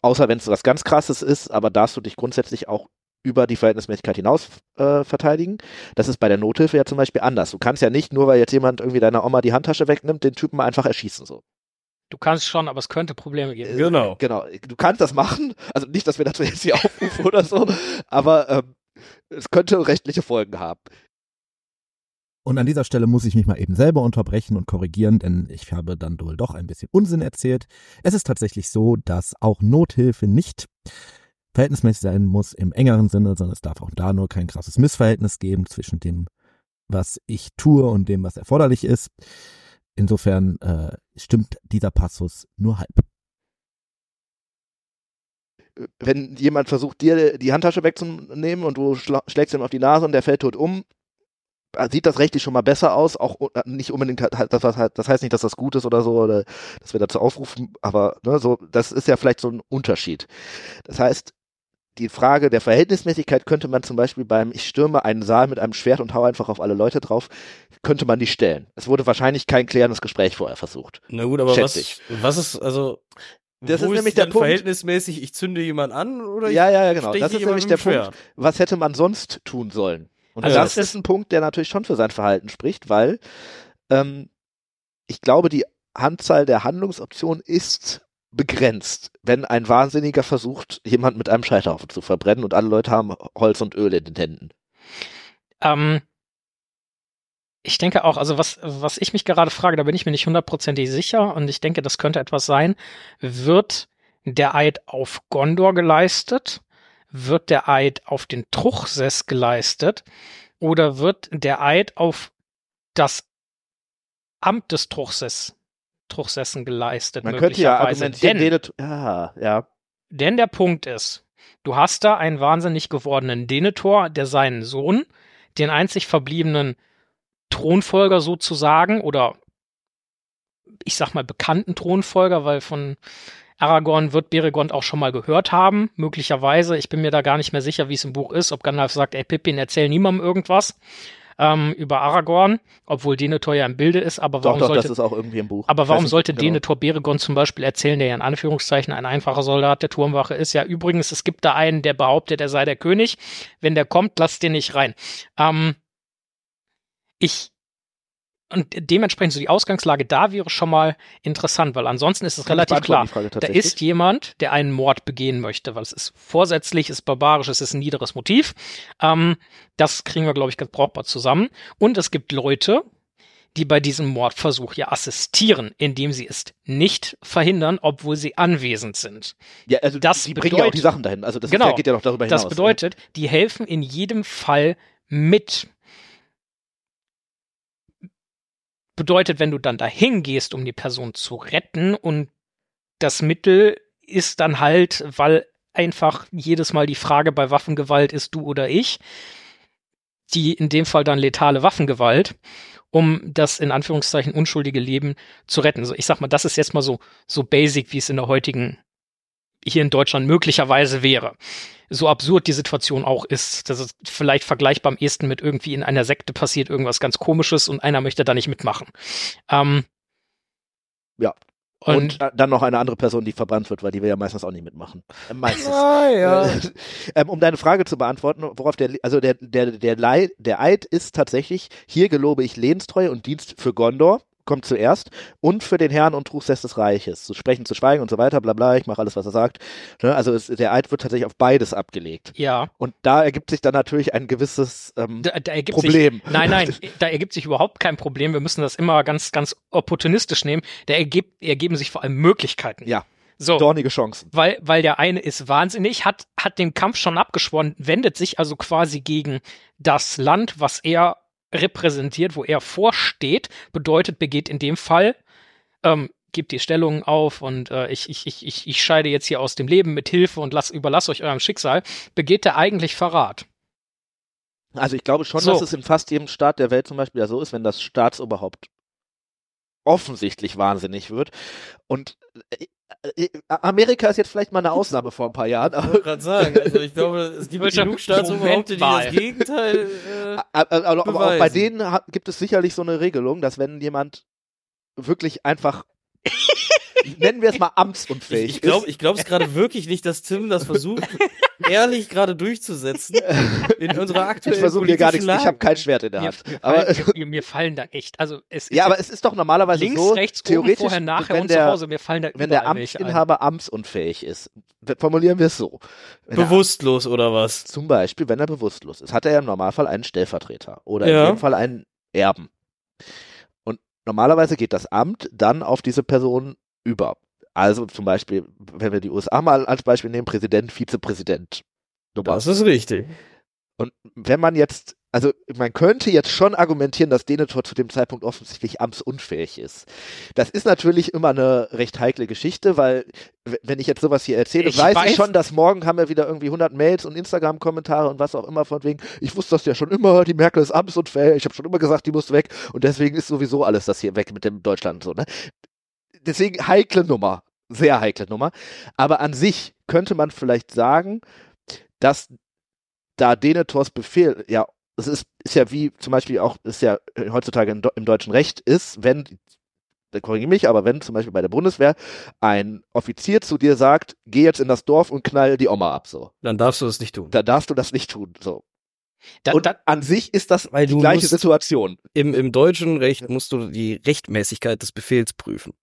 außer wenn es was ganz krasses ist, aber darfst du dich grundsätzlich auch über die Verhältnismäßigkeit hinaus äh, verteidigen. Das ist bei der Nothilfe ja zum Beispiel anders. Du kannst ja nicht, nur weil jetzt jemand irgendwie deiner Oma die Handtasche wegnimmt, den Typen mal einfach erschießen so. Du kannst schon, aber es könnte Probleme geben. Genau. Genau. Du kannst das machen. Also nicht, dass wir dazu jetzt hier aufrufen oder so, aber ähm, es könnte rechtliche Folgen haben. Und an dieser Stelle muss ich mich mal eben selber unterbrechen und korrigieren, denn ich habe dann wohl doch ein bisschen Unsinn erzählt. Es ist tatsächlich so, dass auch Nothilfe nicht verhältnismäßig sein muss im engeren Sinne, sondern es darf auch da nur kein krasses Missverhältnis geben zwischen dem, was ich tue und dem, was erforderlich ist. Insofern äh, stimmt dieser Passus nur halb. Wenn jemand versucht, dir die Handtasche wegzunehmen und du schlägst ihm auf die Nase und der fällt tot um, äh, sieht das rechtlich schon mal besser aus, auch äh, nicht unbedingt, das, das heißt nicht, dass das gut ist oder so, oder dass wir dazu aufrufen, aber ne, so, das ist ja vielleicht so ein Unterschied. Das heißt, die Frage der Verhältnismäßigkeit könnte man zum Beispiel beim Ich stürme einen Saal mit einem Schwert und hau einfach auf alle Leute drauf, könnte man die stellen. Es wurde wahrscheinlich kein klärendes Gespräch vorher versucht. Na gut, aber was, ich. was ist, also, Das wo ist nämlich der Punkt. verhältnismäßig, ich zünde jemanden an oder Ja, ich ja, ja, genau. stech Das ist nämlich der dem Punkt. Was hätte man sonst tun sollen? Und Also das das ist ein Punkt, der natürlich schon für sein Verhalten spricht, weil ähm, ich glaube, die Anzahl der Handlungsoptionen ist begrenzt, wenn ein Wahnsinniger versucht, jemand mit einem Scheiterhaufen zu verbrennen und alle Leute haben Holz und Öl in den Händen. Ähm, ich denke auch, also was, was ich mich gerade frage, da bin ich mir nicht hundertprozentig sicher und ich denke, das könnte etwas sein. Wird der Eid auf Gondor geleistet? Wird der Eid auf den Truchsess geleistet? Oder wird der Eid auf das Amt des Truchsess, Truchsessen geleistet? Man könnte ja argumentieren, Denn- ja, ja, Denn der Punkt ist, du hast da einen wahnsinnig gewordenen Denethor, der seinen Sohn, den einzig verbliebenen Thronfolger sozusagen, oder ich sag mal bekannten Thronfolger, weil von Aragorn wird Beregond auch schon mal gehört haben, möglicherweise. Ich bin mir da gar nicht mehr sicher, wie es im Buch ist, ob Gandalf sagt, ey Pippin, erzähl niemandem irgendwas ähm, über Aragorn, obwohl Denethor ja im Bilde ist, aber doch, warum doch, sollte das ist auch irgendwie im Buch. aber warum sollte genau. Denethor Beregond zum Beispiel erzählen, der ja in Anführungszeichen ein einfacher Soldat der Turmwache ist? Ja, übrigens, es gibt da einen, der behauptet, er sei der König. Wenn der kommt, lasst den nicht rein. Ähm, ich und dementsprechend so die Ausgangslage da wäre schon mal interessant, weil ansonsten ist es relativ klar. Da ist jemand, der einen Mord begehen möchte, weil es ist vorsätzlich, ist barbarisch, es ist ein niederes Motiv. Ähm, das kriegen wir, glaube ich, ganz brauchbar zusammen. Und es gibt Leute, die bei diesem Mordversuch ja assistieren, indem sie es nicht verhindern, obwohl sie anwesend sind. ja, also das die bringen ja auch die bedeutet- Sachen dahin. Also das Genau. geht ja noch darüber hinaus. Das bedeutet, die helfen in jedem Fall mit. Bedeutet, wenn du dann dahin gehst, um die Person zu retten und das Mittel ist dann halt, weil einfach jedes Mal die Frage bei Waffengewalt ist du oder ich, die in dem Fall dann letale Waffengewalt, um das in Anführungszeichen unschuldige Leben zu retten. Also ich sag mal, das ist jetzt mal so, so basic, wie es in der heutigen, hier in Deutschland möglicherweise wäre. So absurd die Situation auch ist, das ist vielleicht vergleichbar am ehesten mit irgendwie in einer Sekte passiert irgendwas ganz komisches und einer möchte da nicht mitmachen. Ähm, Ja. Und, Und, äh, dann noch eine andere Person, die verbrannt wird, weil die will ja meistens auch nicht mitmachen. Äh, meistens. Ah, ja. Äh, ähm, um deine Frage zu beantworten, worauf der, also der, der, der, Lei- der Eid ist tatsächlich, hier gelobe ich Lebenstreue und Dienst für Gondor, kommt zuerst, und für den Herrn und Truchsess des Reiches, zu sprechen, zu schweigen und so weiter, bla bla, ich mache alles, was er sagt. Ne, Also es, der Eid wird tatsächlich auf beides abgelegt. ja, Und da ergibt sich dann natürlich ein gewisses ähm, da, da Problem. sich, nein, nein, da ergibt sich überhaupt kein Problem. Wir müssen das immer ganz, ganz opportunistisch nehmen. Da ergibt, ergeben sich vor allem Möglichkeiten. Ja. So. dornige Chancen. weil, weil der eine ist wahnsinnig, hat, hat den Kampf schon abgeschworen, wendet sich also quasi gegen das Land, was er repräsentiert, wo er vorsteht, bedeutet, begeht in dem Fall, ähm, gibt die Stellungen auf und äh, ich, ich, ich, ich, scheide jetzt hier aus dem Leben mit Hilfe und lass, überlasse euch eurem Schicksal, begeht er eigentlich Verrat. Also ich glaube schon, So. dass es in fast jedem Staat der Welt zum Beispiel ja so ist, wenn das Staatsoberhaupt offensichtlich wahnsinnig wird. Und äh, Amerika ist jetzt vielleicht mal eine Ausnahme vor ein paar Jahren, Ich aber, wollte gerade sagen, also ich glaube, es gibt genug Staatsoberhaupte, die das. Gegenteil. Äh, aber, aber auch bei denen gibt es sicherlich so eine Regelung, dass wenn jemand wirklich einfach, nennen wir es mal amtsunfähig ich glaube, ist, ich glaube es gerade wirklich nicht, dass Tim das versucht, ehrlich gerade durchzusetzen in unserer aktuellen ich versuche hier gar nichts, ich habe kein Schwert in der Hand. mir, Aber, fallen, mir, mir fallen da echt, also es ist ja, aber es ist doch normalerweise links, so, rechts, oben, theoretisch, vorher, nachher wenn und der, zu Hause, mir fallen da wenn der welche ein. Amtsinhaber amtsunfähig ist, formulieren wir es so. Wenn er Bewusstlos oder was? Zum Beispiel, wenn er bewusstlos ist, hat er ja im Normalfall einen Stellvertreter oder Ja. in dem Fall einen Erben. Und normalerweise geht das Amt dann auf diese Person über. Also zum Beispiel, wenn wir die USA mal als Beispiel nehmen, Präsident, Vizepräsident. Nummer. Das ist richtig. Und wenn man jetzt, also man könnte jetzt schon argumentieren, dass Denethor zu dem Zeitpunkt offensichtlich amtsunfähig ist. Das ist natürlich immer eine recht heikle Geschichte, weil wenn ich jetzt sowas hier erzähle, Ich weiß, weiß- ich schon, dass morgen haben wir wieder irgendwie 100 Mails und Instagram-Kommentare und was auch immer von wegen, ich wusste das ja schon immer, die Merkel ist amtsunfähig, ich habe schon immer gesagt, die muss weg und deswegen ist sowieso alles das hier weg mit dem Deutschland so, ne? Deswegen heikle Nummer, sehr heikle Nummer, aber an sich könnte man vielleicht sagen, dass da Denethors Befehl, ja, es ist, ist ja wie zum Beispiel auch, ist ja heutzutage im, im deutschen Recht ist, wenn, korrigiere mich, aber wenn zum Beispiel bei der Bundeswehr ein Offizier zu dir sagt, geh jetzt in das Dorf und knall die Oma ab, so. Dann darfst du das nicht tun. Dann darfst du das nicht tun, so. Da, und da, an sich ist das Weil die du gleiche musst- Situation. Im, Im deutschen Recht musst du die Rechtmäßigkeit des Befehls prüfen.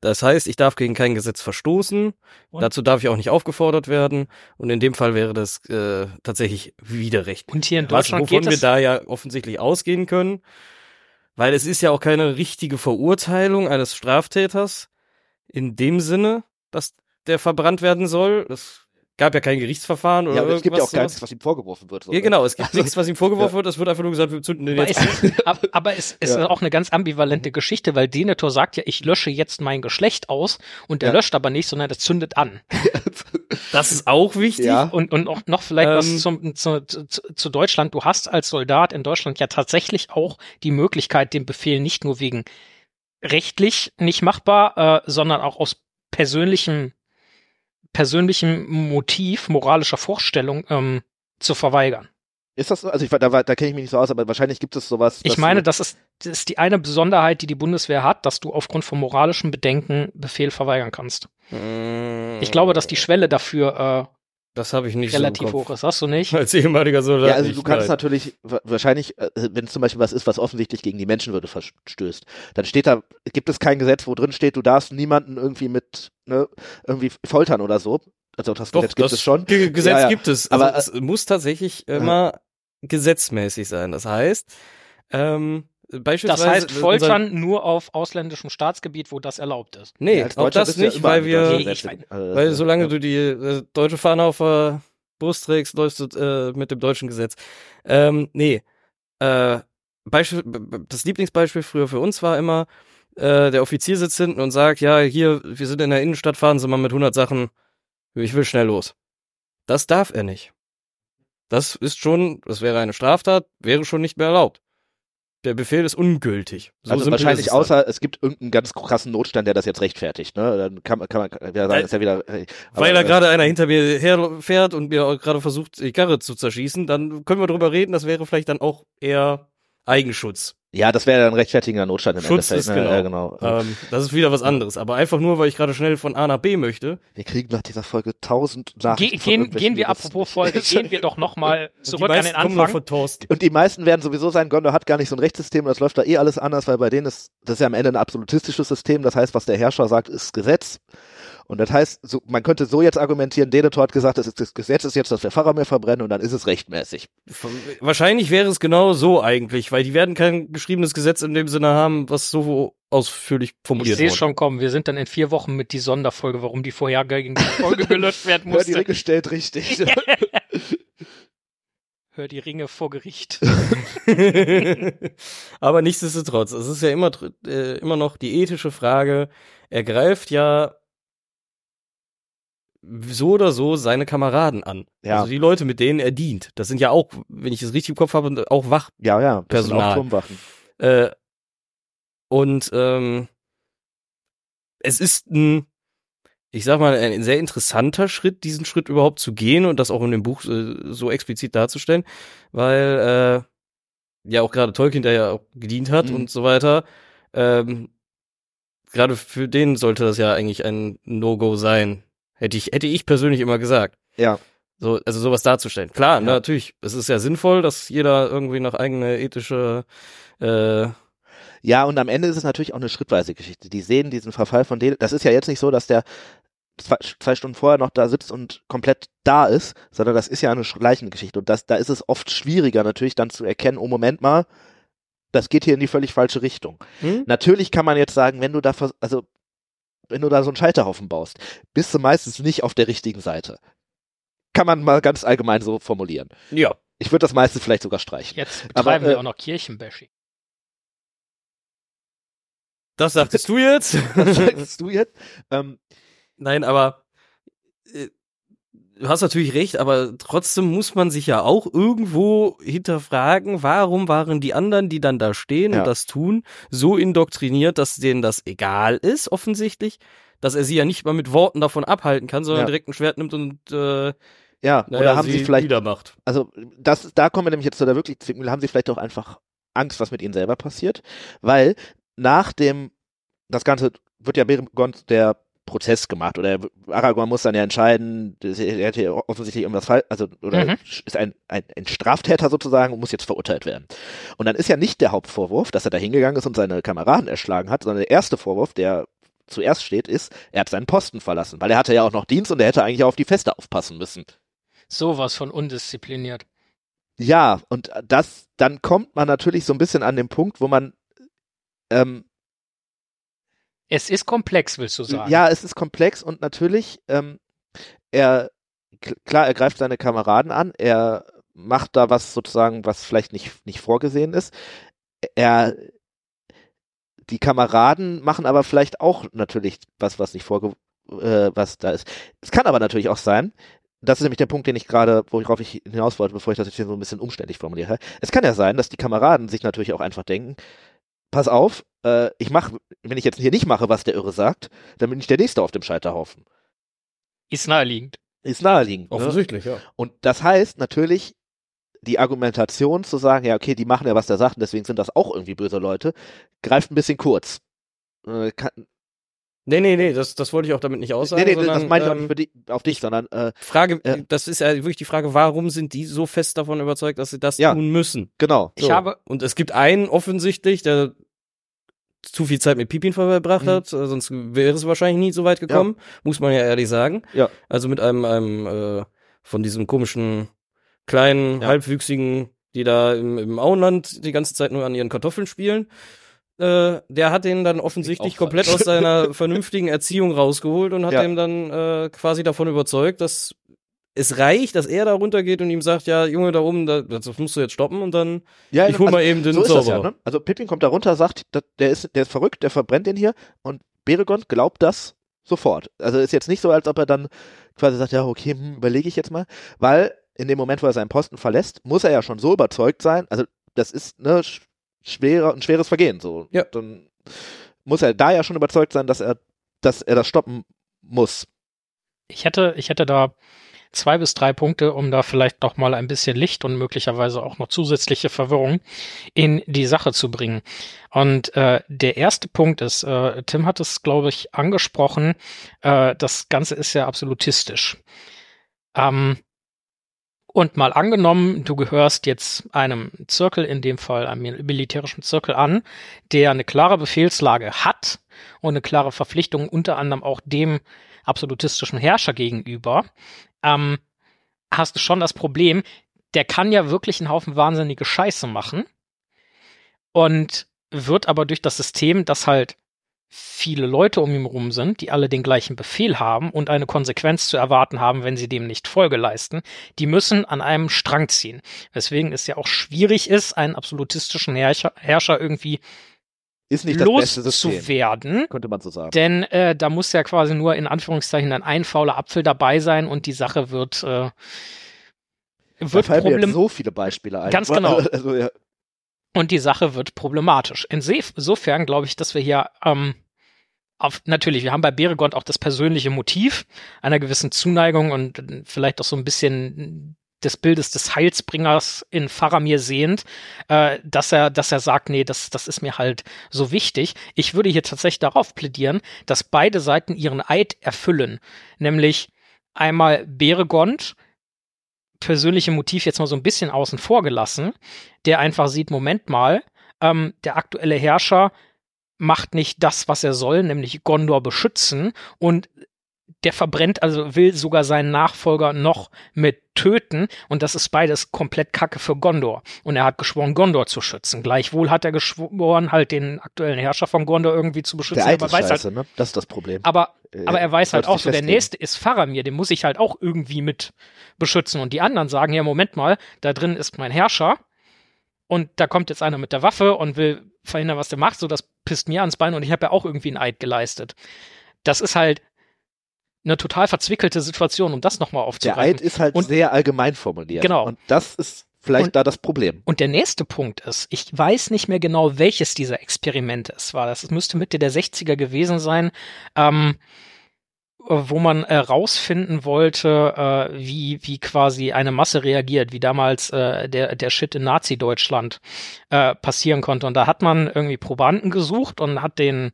Das heißt, ich darf gegen kein Gesetz verstoßen, Und? dazu darf ich auch nicht aufgefordert werden und in dem Fall wäre das äh, tatsächlich widerrechtlich. und hier in Was, Deutschland wovon geht wir es. da ja offensichtlich ausgehen können, weil es ist ja auch keine richtige Verurteilung eines Straftäters in dem Sinne, dass der verbrannt werden soll. Es gab ja kein Gerichtsverfahren oder Ja, aber es gibt ja auch gar nichts, was ihm vorgeworfen wird. So, Ja, ne? genau, es gibt Also- nichts, was ihm vorgeworfen wird, es wird einfach nur gesagt, wir zünden den Aber jetzt es, ab- aber es ist Ja. auch eine ganz ambivalente Geschichte, weil Denethor sagt ja, ich lösche jetzt mein Geschlecht aus und der Ja. löscht aber nicht, sondern das zündet an. Das ist auch wichtig. Ja. Und, und auch noch vielleicht Ähm. was zum, zu, zu, zu Deutschland. Du hast als Soldat in Deutschland ja tatsächlich auch die Möglichkeit, den Befehl nicht nur wegen rechtlich nicht machbar, äh, sondern auch aus persönlichem, persönlichem Motiv, moralischer Vorstellung ähm, zu verweigern. Ist das so? Also ich, da, da kenne ich mich nicht so aus, aber wahrscheinlich gibt es sowas. Ich meine, das ist, das ist die eine Besonderheit, die die Bundeswehr hat, dass du aufgrund von moralischen Bedenken Befehl verweigern kannst. Ich glaube, dass die Schwelle dafür Das habe ich nicht relativ so im hoch ist. Hast du nicht? Als ehemaliger Soldat. ja, also nicht, du kannst nein. natürlich wa- wahrscheinlich, äh, wenn es zum Beispiel was ist, was offensichtlich gegen die Menschenwürde verstößt, dann steht da, gibt es kein Gesetz, wo drin steht, du darfst niemanden irgendwie mit, ne, irgendwie foltern oder so. Also das Doch, Gesetz gibt das es schon. Ge- Gesetz Ja, ja. gibt es. Also Aber, äh, es muss tatsächlich immer gesetzmäßig sein. Das heißt, ähm, Das heißt, Foltern nur auf ausländischem Staatsgebiet, wo das erlaubt ist. Nee, Ja, auch das ja nicht, überall weil wir, Nee, Also weil solange ja. du die äh, deutsche Fahne auf der Brust trägst, läufst du äh, mit dem deutschen Gesetz. Ähm, nee, äh, Beispiel, das Lieblingsbeispiel früher für uns war immer, äh, der Offizier sitzt hinten und sagt, ja, hier, wir sind in der Innenstadt, fahren Sie mal mit 100 Sachen, ich will schnell los. Das darf er nicht. Das ist schon, das wäre eine Straftat, wäre schon nicht mehr erlaubt. Der Befehl ist ungültig. So also wahrscheinlich es dann. außer es gibt irgendeinen ganz krassen Notstand, der das jetzt rechtfertigt, ne? Dann kann man, kann man kann ja sagen, Äh, ist ja wieder. äh, Weil aber, da äh, gerade einer hinter mir herfährt und mir gerade versucht, die Karre zu zerschießen, dann können wir drüber reden, das wäre vielleicht dann auch eher Eigenschutz. Ja, das wäre dann rechtfertigender Notstand im Schutz Endeffekt. ist ne? genau. Ja, genau. Ähm, das ist wieder was anderes. Aber einfach nur, weil ich gerade schnell von A nach B möchte. wir kriegen nach dieser Folge tausend Ge Nachrichten. von gehen, gehen wir, apropos Folge, gehen wir doch nochmal zurück an den Anfang. von. Und die meisten werden sowieso sein, Gondor hat gar nicht so ein Rechtssystem und das läuft da eh alles anders, weil bei denen ist, das ist ja am Ende ein absolutistisches System, das heißt, was der Herrscher sagt, ist Gesetz. Und das heißt, so, man könnte so jetzt argumentieren, Denethor hat gesagt, das, ist, das Gesetz ist jetzt, dass wir Pfarrer mehr verbrennen und dann ist es rechtmäßig. Wahrscheinlich wäre es genau so eigentlich, weil die werden kein geschriebenes Gesetz in dem Sinne haben, was so ausführlich Ich formuliert sehe wurde. schon kommen, wir sind dann in vier Wochen mit die Sonderfolge, warum die vorhergehende Folge gelöscht werden Hör die musste. Ringe stellt richtig. Hör die Ringe vor Gericht. Aber nichtsdestotrotz, es ist ja immer, äh, immer noch die ethische Frage, er greift ja so oder so seine Kameraden an. Ja. Also die Leute, mit denen er dient. Das sind ja auch, wenn ich es richtig im Kopf habe, auch Wach. ja, ja, das sind auch Turmwachen. Äh, und ähm, es ist ein, ich sag mal, ein sehr interessanter Schritt, diesen Schritt überhaupt zu gehen und das auch in dem Buch äh, so explizit darzustellen, weil äh, ja auch gerade Tolkien, der ja auch gedient hat Mhm. und so weiter, ähm, gerade für den sollte das ja eigentlich ein No-Go sein. Hätte ich, hätte ich persönlich immer gesagt. Ja. So, also sowas darzustellen. Klar, Ja. natürlich. Es ist ja sinnvoll, dass jeder irgendwie noch eigene ethische äh, Ja, und am Ende ist es natürlich auch eine schrittweise Geschichte. Die sehen diesen Verfall von denen. Das ist ja jetzt nicht so, dass der zwei, zwei Stunden vorher noch da sitzt und komplett da ist, sondern das ist ja eine Leichengeschichte. Und das, da ist es oft schwieriger natürlich dann zu erkennen, oh Moment mal, das geht hier in die völlig falsche Richtung. hm? Natürlich kann man jetzt sagen, wenn du da, also, wenn du da so einen Scheiterhaufen baust, bist du meistens nicht auf der richtigen Seite. Kann man mal ganz allgemein so formulieren. Ja. Ich würde das meistens vielleicht sogar streichen. Jetzt Aber, betreiben äh, wir auch noch Kirchenbashing. Das sagtest du jetzt? Was sagst du jetzt? Ähm, Nein, aber äh, du hast natürlich recht, aber trotzdem muss man sich ja auch irgendwo hinterfragen, warum waren die anderen, die dann da stehen Ja. und das tun, so indoktriniert, dass denen das egal ist, offensichtlich, dass er sie ja nicht mal mit Worten davon abhalten kann, sondern Ja. direkt ein Schwert nimmt und äh, Ja, naja, oder haben sie, vielleicht, wieder macht. also das, da kommen wir nämlich jetzt zu der wirklich Zwickmühle, haben sie vielleicht auch einfach Angst, was mit ihnen selber passiert, weil nach dem, das Ganze wird ja Beregond der Prozess gemacht oder Aragorn muss dann ja entscheiden, er hätte ja offensichtlich irgendwas falsch, also oder Mhm. ist ein, ein, ein Straftäter sozusagen und muss jetzt verurteilt werden. Und dann ist ja nicht der Hauptvorwurf, dass er da hingegangen ist und seine Kameraden erschlagen hat, sondern der erste Vorwurf, der zuerst steht, ist, er hat seinen Posten verlassen, weil er hatte ja auch noch Dienst und er hätte eigentlich auch auf die Feste aufpassen müssen. Sowas von undiszipliniert. Ja, und das, dann kommt man natürlich so ein bisschen an den Punkt, wo man ähm, Es ist komplex, willst du sagen? Ja, es ist komplex und natürlich, ähm, er, klar, er greift seine Kameraden an, er macht da was sozusagen, was vielleicht nicht, nicht vorgesehen ist. Er, die Kameraden machen aber vielleicht auch natürlich was, was nicht vorge, äh, was da ist. Es kann aber natürlich auch sein, das ist nämlich der Punkt, den ich gerade, worauf ich hinaus wollte, bevor ich das jetzt hier so ein bisschen umständlich formuliere. Es kann ja sein, dass die Kameraden sich natürlich auch einfach denken, pass auf, äh, ich mach, wenn ich jetzt hier nicht mache, was der Irre sagt, dann bin ich der Nächste auf dem Scheiterhaufen. Ist naheliegend. Ist naheliegend. Ne? Offensichtlich, ja. Und das heißt natürlich, die Argumentation zu sagen, ja, okay, die machen ja, was der sagt, und deswegen sind das auch irgendwie böse Leute, greift ein bisschen kurz. Äh, kann, Nee, nee, nee, das, das wollte ich auch damit nicht aussagen. nee, nee, sondern, das meine ich auch ähm, nicht für dich, auf dich, sondern äh, Frage, Äh, das ist ja wirklich die Frage, warum sind die so fest davon überzeugt, dass sie das Ja. tun müssen? genau. Ich habe, Und es gibt einen offensichtlich, der zu viel Zeit mit Pipin verbracht Mhm. hat, äh, sonst wäre es wahrscheinlich nie so weit gekommen, muss man ja ehrlich sagen. Ja. Also mit einem, einem äh, von diesem komischen, kleinen, Ja. halbwüchsigen, die da im, im Auenland die ganze Zeit nur an ihren Kartoffeln spielen. Äh, der hat den dann offensichtlich komplett falsch. aus seiner vernünftigen Erziehung rausgeholt und hat Ja. dem dann äh, quasi davon überzeugt, dass es reicht, dass er da runtergeht und ihm sagt, ja, Junge, da oben, da, das musst du jetzt stoppen und dann Ja, ich hol mal eben den so ist das ja, Zauberer. ne? Also Pippin kommt da runter, sagt, der ist, der ist verrückt, der verbrennt den hier und Beregond glaubt das sofort. Also ist jetzt nicht so, als ob er dann quasi sagt, ja, okay, hm, überlege ich jetzt mal, weil in dem Moment, wo er seinen Posten verlässt, muss er ja schon so überzeugt sein, also das ist ne, sch- schwerer, ein schweres Vergehen, so. Ja. Dann muss er da ja schon überzeugt sein, dass er, dass er das stoppen muss. ich hätte, ich hätte da zwei bis drei Punkte, um da vielleicht noch mal ein bisschen Licht und möglicherweise auch noch zusätzliche Verwirrung in die Sache zu bringen. Und äh, der erste Punkt ist, äh, Tim hat es, glaube ich, angesprochen, äh, das Ganze ist ja absolutistisch. Ähm, und mal angenommen, du gehörst jetzt einem Zirkel, in dem Fall einem mil- militärischen Zirkel an, der eine klare Befehlslage hat und eine klare Verpflichtung unter anderem auch dem absolutistischen Herrscher gegenüber, ähm, hast du schon das Problem, der kann ja wirklich einen Haufen wahnsinnige Scheiße machen und wird aber durch das System, das halt viele Leute um ihn rum sind, die alle den gleichen Befehl haben und eine Konsequenz zu erwarten haben, wenn sie dem nicht Folge leisten, die müssen an einem Strang ziehen. Weswegen es ja auch schwierig ist, einen absolutistischen Herrscher, Herrscher irgendwie Ist nicht das beste System, loszuwerden. könnte man so sagen. Denn äh, da muss ja quasi nur in Anführungszeichen ein ein fauler Apfel dabei sein und die Sache wird, äh, Da wird fallen mir jetzt problem so viele Beispiele ein. Ganz genau. Also, ja. und die Sache wird problematisch. Insofern glaube ich, dass wir hier ähm, auf, natürlich, wir haben bei Beregond auch das persönliche Motiv einer gewissen Zuneigung und äh, vielleicht auch so ein bisschen des Bildes des Heilsbringers in Faramir sehend, äh, dass er, dass er sagt, nee, das, das ist mir halt so wichtig. Ich würde hier tatsächlich darauf plädieren, dass beide Seiten ihren Eid erfüllen, nämlich einmal Beregond, persönliche Motiv jetzt mal so ein bisschen außen vor gelassen, der einfach sieht, Moment mal, ähm, der aktuelle Herrscher macht nicht das, was er soll, nämlich Gondor beschützen und der verbrennt, also will sogar seinen Nachfolger noch mit töten und das ist beides komplett Kacke für Gondor. Und er hat geschworen, Gondor zu schützen. Gleichwohl hat er geschworen, halt den aktuellen Herrscher von Gondor irgendwie zu beschützen. Der aber weiß halt, scheiße, ne? Das ist das Problem. aber Äh, aber er weiß halt sollte auch so, der nächste ist Faramir, den muss ich halt auch irgendwie mit beschützen. Und die anderen sagen, ja, Moment mal, da drin ist mein Herrscher und da kommt jetzt einer mit der Waffe und will verhindern, was der macht, so das pisst mir ans Bein und ich habe ja auch irgendwie einen Eid geleistet. Das ist halt eine total verzwickelte Situation, um das nochmal Der aufzugreifen. Eid ist halt Und- sehr allgemein formuliert. Genau. Und das ist vielleicht Und- da das Problem. Und der nächste Punkt ist, ich weiß nicht mehr genau, welches dieser Experimente es war. Das müsste Mitte der 60er gewesen sein, ähm, wo man äh, rausfinden wollte, äh, wie, wie quasi eine Masse reagiert, wie damals äh, der, der Shit in Nazi-Deutschland äh, passieren konnte. Und da hat man irgendwie Probanden gesucht und hat den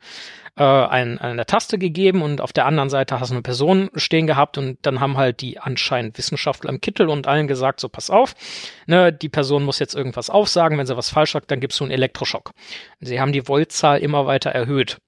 äh, ein, eine Taste gegeben und auf der anderen Seite hast du eine Person stehen gehabt und dann haben halt die anscheinend Wissenschaftler im Kittel und allen gesagt, so pass auf, ne, die Person muss jetzt irgendwas aufsagen, wenn sie was falsch sagt, dann gibst du einen Elektroschock. Sie haben die Voltzahl immer weiter erhöht.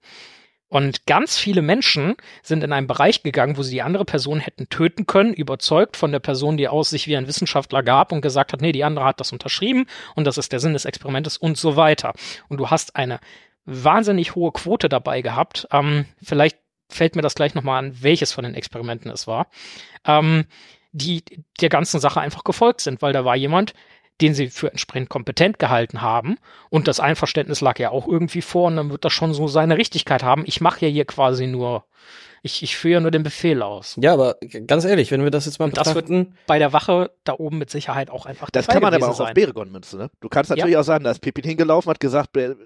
Und ganz viele Menschen sind in einen Bereich gegangen, wo sie die andere Person hätten töten können, überzeugt von der Person, die aus sich wie ein Wissenschaftler gab und gesagt hat, nee, die andere hat das unterschrieben und das ist der Sinn des Experimentes und so weiter. Und du hast eine wahnsinnig hohe Quote dabei gehabt. Ähm, vielleicht fällt mir das gleich nochmal an, welches von den Experimenten es war, ähm, die der ganzen Sache einfach gefolgt sind, weil da war jemand, den sie für entsprechend kompetent gehalten haben. Und das Einverständnis lag ja auch irgendwie vor und dann wird das schon so seine Richtigkeit haben. Ich mache ja hier quasi nur, ich, ich führe nur den Befehl aus. Ja, aber ganz ehrlich, wenn wir das jetzt mal und das wird bei der Wache da oben mit Sicherheit auch einfach Das kann man aber auch sein. auf Beregon münzen, ne? Du kannst natürlich ja. auch sagen, da ist Pippin hingelaufen, hat gesagt, ne,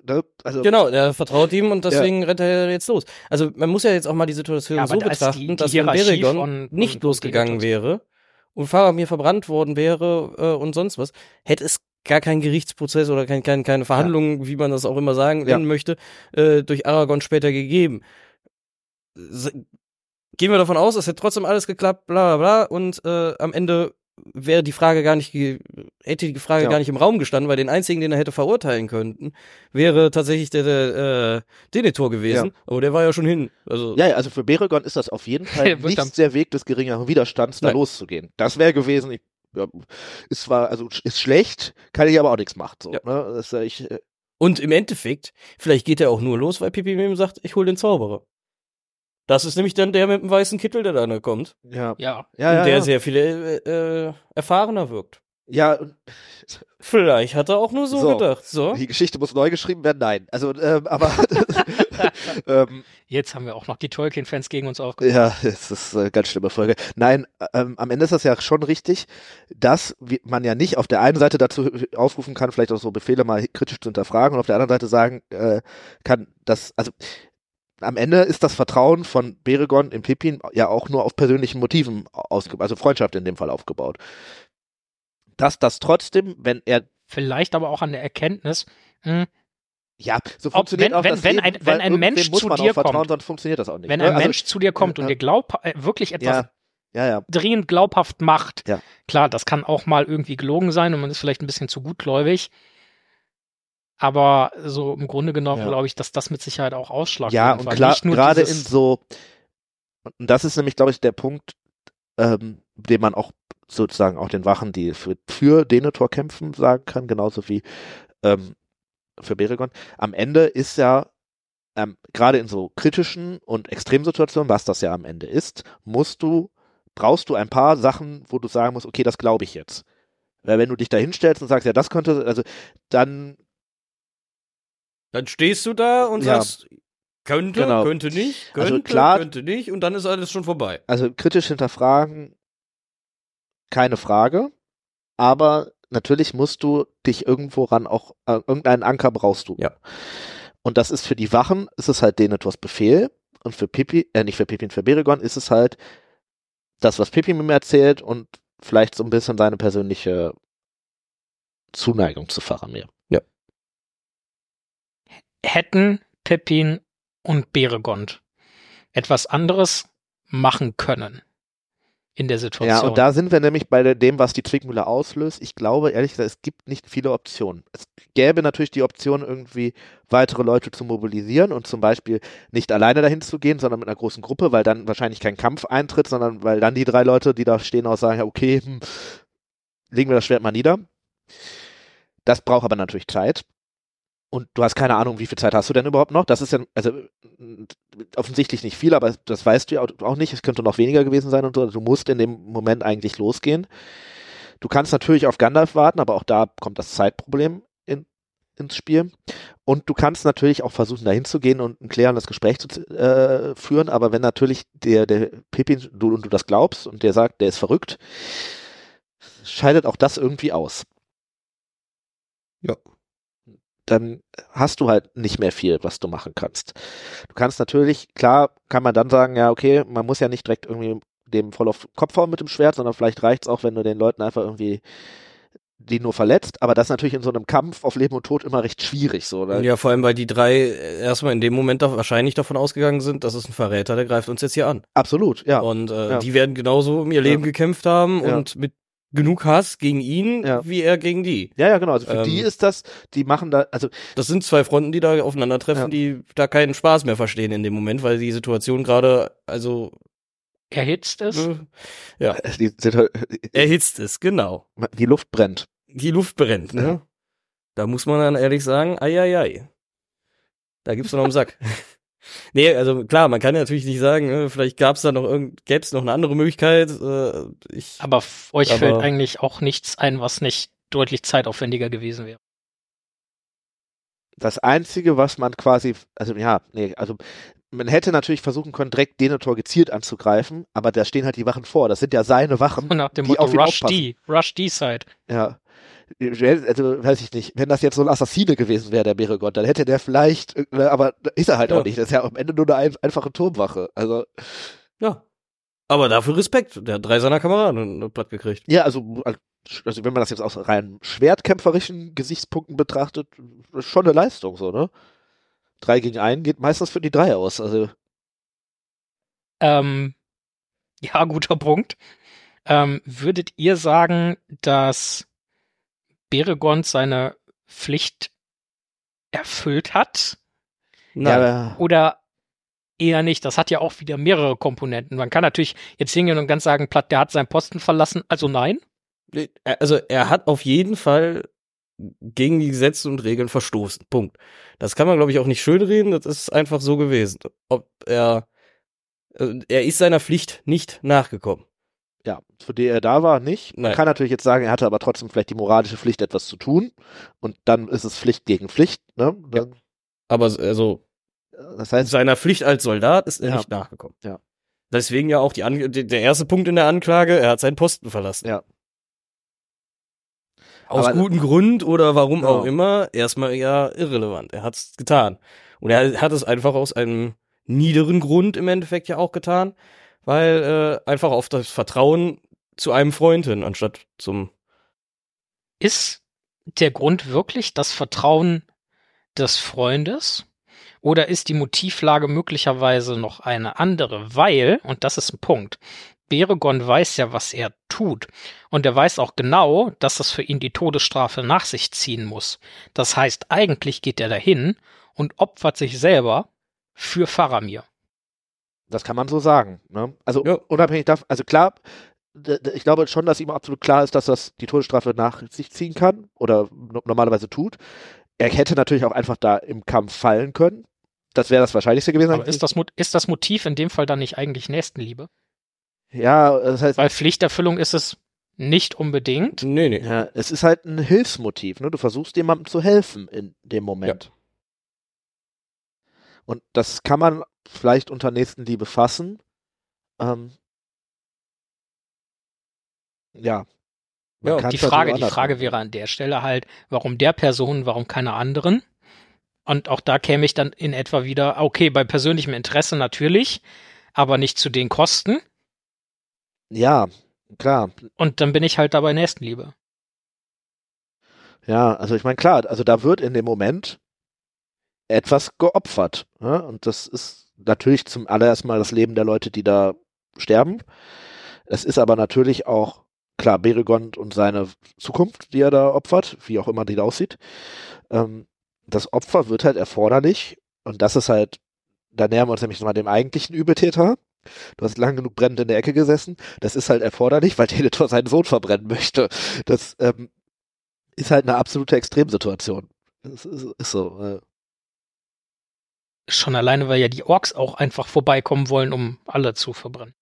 also Genau, der vertraut ihm und deswegen ja. rennt er jetzt los. Also man muss ja jetzt auch mal die Situation ja, so betrachten, die, die dass wenn Beregon nicht losgegangen wäre, und Faramir verbrannt worden wäre äh, und sonst was, hätte es gar keinen Gerichtsprozess oder kein, kein, keine Verhandlungen, ja. wie man das auch immer sagen ja. möchte, äh, durch Aragorn später gegeben. Gehen wir davon aus, es hätte trotzdem alles geklappt, bla bla bla, und äh, am Ende wäre die Frage gar nicht, hätte die Frage ja. gar nicht im Raum gestanden, weil den einzigen, den er hätte verurteilen können, wäre tatsächlich der, der äh, Denethor gewesen. Ja. Aber der war ja schon hin. Also ja, also für Beregon ist das auf jeden Fall nicht der Weg des geringeren Widerstands, da Nein. loszugehen. Das wäre gewesen, ich, ja, ist zwar, also ist schlecht, kann ich aber auch nichts machen. So, ja. ne? das, ich, äh, und im Endeffekt, vielleicht geht er auch nur los, weil Pipi ihm sagt, ich hol den Zauberer. Das ist nämlich dann der mit dem weißen Kittel, der da kommt. Ja. Ja. ja, ja der ja. sehr viel äh, erfahrener wirkt. Ja. Vielleicht hat er auch nur so, so, gedacht. So. Die Geschichte muss neu geschrieben werden. Nein. Also, ähm, aber. ähm, Jetzt haben wir auch noch die Tolkien-Fans gegen uns aufgenommen. Ja, das ist eine ganz schlimme Folge. Nein, ähm, am Ende ist das ja schon richtig, dass man ja nicht auf der einen Seite dazu aufrufen kann, vielleicht auch so Befehle mal kritisch zu hinterfragen und auf der anderen Seite sagen äh, kann, dass, also am Ende ist das Vertrauen von Beregon im Pippin ja auch nur auf persönlichen Motiven ausgebaut, also Freundschaft in dem Fall aufgebaut. Dass das trotzdem, wenn er vielleicht aber auch an der Erkenntnis, mh, hm, ja, so funktioniert wenn, auch wenn, das wenn Leben, ein, wenn ein Mensch zu dir kommt, sonst funktioniert das auch nicht. Wenn ne? ein also, Mensch zu dir kommt und dir glaub, äh, wirklich etwas ja, ja, ja. dringend glaubhaft macht, ja. klar, das kann auch mal irgendwie gelogen sein und man ist vielleicht ein bisschen zu gutgläubig. Aber so im Grunde genommen ja. glaube ich, dass das mit Sicherheit auch ausschlaggebend Ja, und klar, gerade in so, und das ist nämlich, glaube ich, der Punkt, ähm, den man auch sozusagen auch den Wachen, die für, für Denethor kämpfen, sagen kann, genauso wie ähm, für Beregon. Am Ende ist ja, ähm, gerade in so kritischen und Extremsituationen, was das ja am Ende ist, musst du, brauchst du ein paar Sachen, wo du sagen musst, okay, das glaube ich jetzt. Weil wenn du dich da hinstellst und sagst, ja, das könnte, also dann dann stehst du da und ja. sagst, könnte, genau. könnte nicht, also könnte, also klar, könnte nicht und dann ist alles schon vorbei. Also kritisch hinterfragen, keine Frage, aber natürlich musst du dich irgendwo ran auch, äh, irgendeinen Anker brauchst du. Ja. Und das ist für die Wachen, ist es halt Denethors Befehl und für Pippi, äh, nicht für Pippi und für Beregon ist es halt das, was Pippi mir erzählt und vielleicht so ein bisschen seine persönliche Zuneigung zu Faramir hätten Pepin und Beregond etwas anderes machen können in der Situation. Ja, und da sind wir nämlich bei dem, was die Zwickmühle auslöst. Ich glaube, ehrlich gesagt, es gibt nicht viele Optionen. Es gäbe natürlich die Option, irgendwie weitere Leute zu mobilisieren und zum Beispiel nicht alleine dahin zu gehen, sondern mit einer großen Gruppe, weil dann wahrscheinlich kein Kampf eintritt, sondern weil dann die drei Leute, die da stehen, auch sagen, okay, hm, legen wir das Schwert mal nieder. Das braucht aber natürlich Zeit und du hast keine Ahnung, wie viel Zeit hast du denn überhaupt noch? Das ist ja, also offensichtlich nicht viel, aber das weißt du ja auch nicht. Es könnte noch weniger gewesen sein und so. Du musst in dem Moment eigentlich losgehen. Du kannst natürlich auf Gandalf warten, aber auch da kommt das Zeitproblem in, ins Spiel. Und du kannst natürlich auch versuchen, dahin zu gehen und ein klärendes Gespräch zu äh, führen. Aber wenn natürlich der, der Pippin, du und du das glaubst und der sagt, der ist verrückt, scheidet auch das irgendwie aus. Ja dann hast du halt nicht mehr viel, was du machen kannst. Du kannst natürlich, klar, kann man dann sagen, ja, okay, man muss ja nicht direkt irgendwie dem voll auf Kopf hauen mit dem Schwert, sondern vielleicht reicht's auch, wenn du den Leuten einfach irgendwie die nur verletzt, aber das ist natürlich in so einem Kampf auf Leben und Tod immer recht schwierig, so, oder? Ja, vor allem, weil die drei erstmal in dem Moment da wahrscheinlich davon ausgegangen sind, das ist ein Verräter, der greift uns jetzt hier an. Absolut, ja. Und äh, Ja. die werden genauso um ihr Leben Ja. gekämpft haben Ja. und mit genug Hass gegen ihn, Ja. wie er gegen die. Ja, ja, genau. Also für Ähm, die ist das, die machen da, also Das sind zwei Fronten, die da aufeinandertreffen, Ja. die da keinen Spaß mehr verstehen in dem Moment, weil die Situation gerade, also Erhitzt ist. äh, ja, die, sind halt- erhitzt ist, genau. die Luft brennt. Die Luft brennt, ne? Ja. Da muss man dann ehrlich sagen, ei, ei, ei. Da gibt's noch einen Sack. nee, also klar, man kann ja natürlich nicht sagen, äh, vielleicht gab's da noch irgend, gäb's noch eine andere Möglichkeit. Äh, ich, Aber euch Aber- fällt eigentlich auch nichts ein, was nicht deutlich zeitaufwendiger gewesen wäre. Das Einzige, was man quasi, also ja, nee, also man hätte natürlich versuchen können, direkt Denethor gezielt anzugreifen, aber da stehen halt die Wachen vor. Das sind ja seine Wachen. Und nach dem die Motto auf ihn Rush aufpassen. D, Rush D-Side. Ja. Also, weiß ich nicht. Wenn das jetzt so ein Assassine gewesen wäre, der Beregott, dann hätte der vielleicht, äh, aber ist er halt Ja. auch nicht. Das ist ja am Ende nur eine ein, einfache Turmwache. Also, ja. Aber dafür Respekt. Der hat drei seiner Kameraden platt gekriegt. ja, also, also wenn man das jetzt aus rein schwertkämpferischen Gesichtspunkten betrachtet, ist schon eine Leistung, so, ne? Drei gegen einen geht meistens für die drei aus. Also, Ähm, ja, guter Punkt. Ähm, würdet ihr sagen, dass Beregond seine Pflicht erfüllt hat? Ja, Oder eher nicht? Das hat ja auch wieder mehrere Komponenten. Man kann natürlich jetzt hingehen und ganz sagen, Platt, der hat seinen Posten verlassen, also nein. Also er hat auf jeden Fall gegen die Gesetze und Regeln verstoßen. Punkt. Das kann man, glaube ich, auch nicht schönreden. Das ist einfach so gewesen. Ob er, äh, er ist seiner Pflicht nicht nachgekommen. Ja, für die er da war, nicht. Man Nein. kann natürlich jetzt sagen, er hatte aber trotzdem vielleicht die moralische Pflicht, etwas zu tun. Und dann ist es Pflicht gegen Pflicht, ne? Dann, Aber also Das heißt, seiner Pflicht als Soldat ist er Ja. nicht nachgekommen. Ja. Deswegen ja auch die An der erste Punkt in der Anklage, er hat seinen Posten verlassen. Ja. Aus Aber- gutem Grund oder warum Genau. auch immer, erstmal ja irrelevant. Er hat's getan. Und er hat es einfach aus einem niederen Grund im Endeffekt ja auch getan, weil äh, einfach auf das Vertrauen zu einem Freund hin, anstatt zum Ist der Grund wirklich das Vertrauen des Freundes? Oder ist die Motivlage möglicherweise noch eine andere? Weil, und das ist ein Punkt, Beregon weiß ja, was er tut. Und er weiß auch genau, dass das für ihn die Todesstrafe nach sich ziehen muss. Das heißt, eigentlich geht er dahin und opfert sich selber für Faramir. Das kann man so sagen. Ne? Also Ja. unabhängig davon, also klar, ich glaube schon, dass ihm absolut klar ist, dass das die Todesstrafe nach sich ziehen kann oder no normalerweise tut. Er hätte natürlich auch einfach da im Kampf fallen können. Das wäre das Wahrscheinlichste gewesen. Aber ist das, ist das Motiv in dem Fall dann nicht eigentlich Nächstenliebe? ja, das heißt, Weil Pflichterfüllung ist es nicht unbedingt. Nee, nee. ja, es ist halt ein Hilfsmotiv. Ne? Du versuchst jemandem zu helfen in dem Moment. Und das kann man vielleicht unter Nächstenliebe fassen. Ähm, ja. Ja, Die Frage, die Frage machen. wäre an der Stelle halt, warum der Person, warum keine anderen? Und auch da käme ich dann in etwa wieder, okay, bei persönlichem Interesse natürlich, aber nicht zu den Kosten. Ja, klar. Und dann bin ich halt dabei Nächstenliebe. Ja, also ich meine, klar, also da wird in dem Moment etwas geopfert. Ne? Und das ist natürlich zum allerersten Mal das Leben der Leute, die da sterben. Es ist aber natürlich auch, klar, Beregond und seine Zukunft, die er da opfert, wie auch immer die aussieht. Ähm, das Opfer wird halt erforderlich und das ist halt, da nähern wir uns nämlich mal dem eigentlichen Übeltäter. Du hast lang genug brennend in der Ecke gesessen. Das ist halt erforderlich, weil Teletor seinen Sohn verbrennen möchte. Das ähm, ist halt eine absolute Extremsituation. Das ist, ist so. Äh. Schon alleine, weil ja die Orks auch einfach vorbeikommen wollen, um alle zu verbrennen.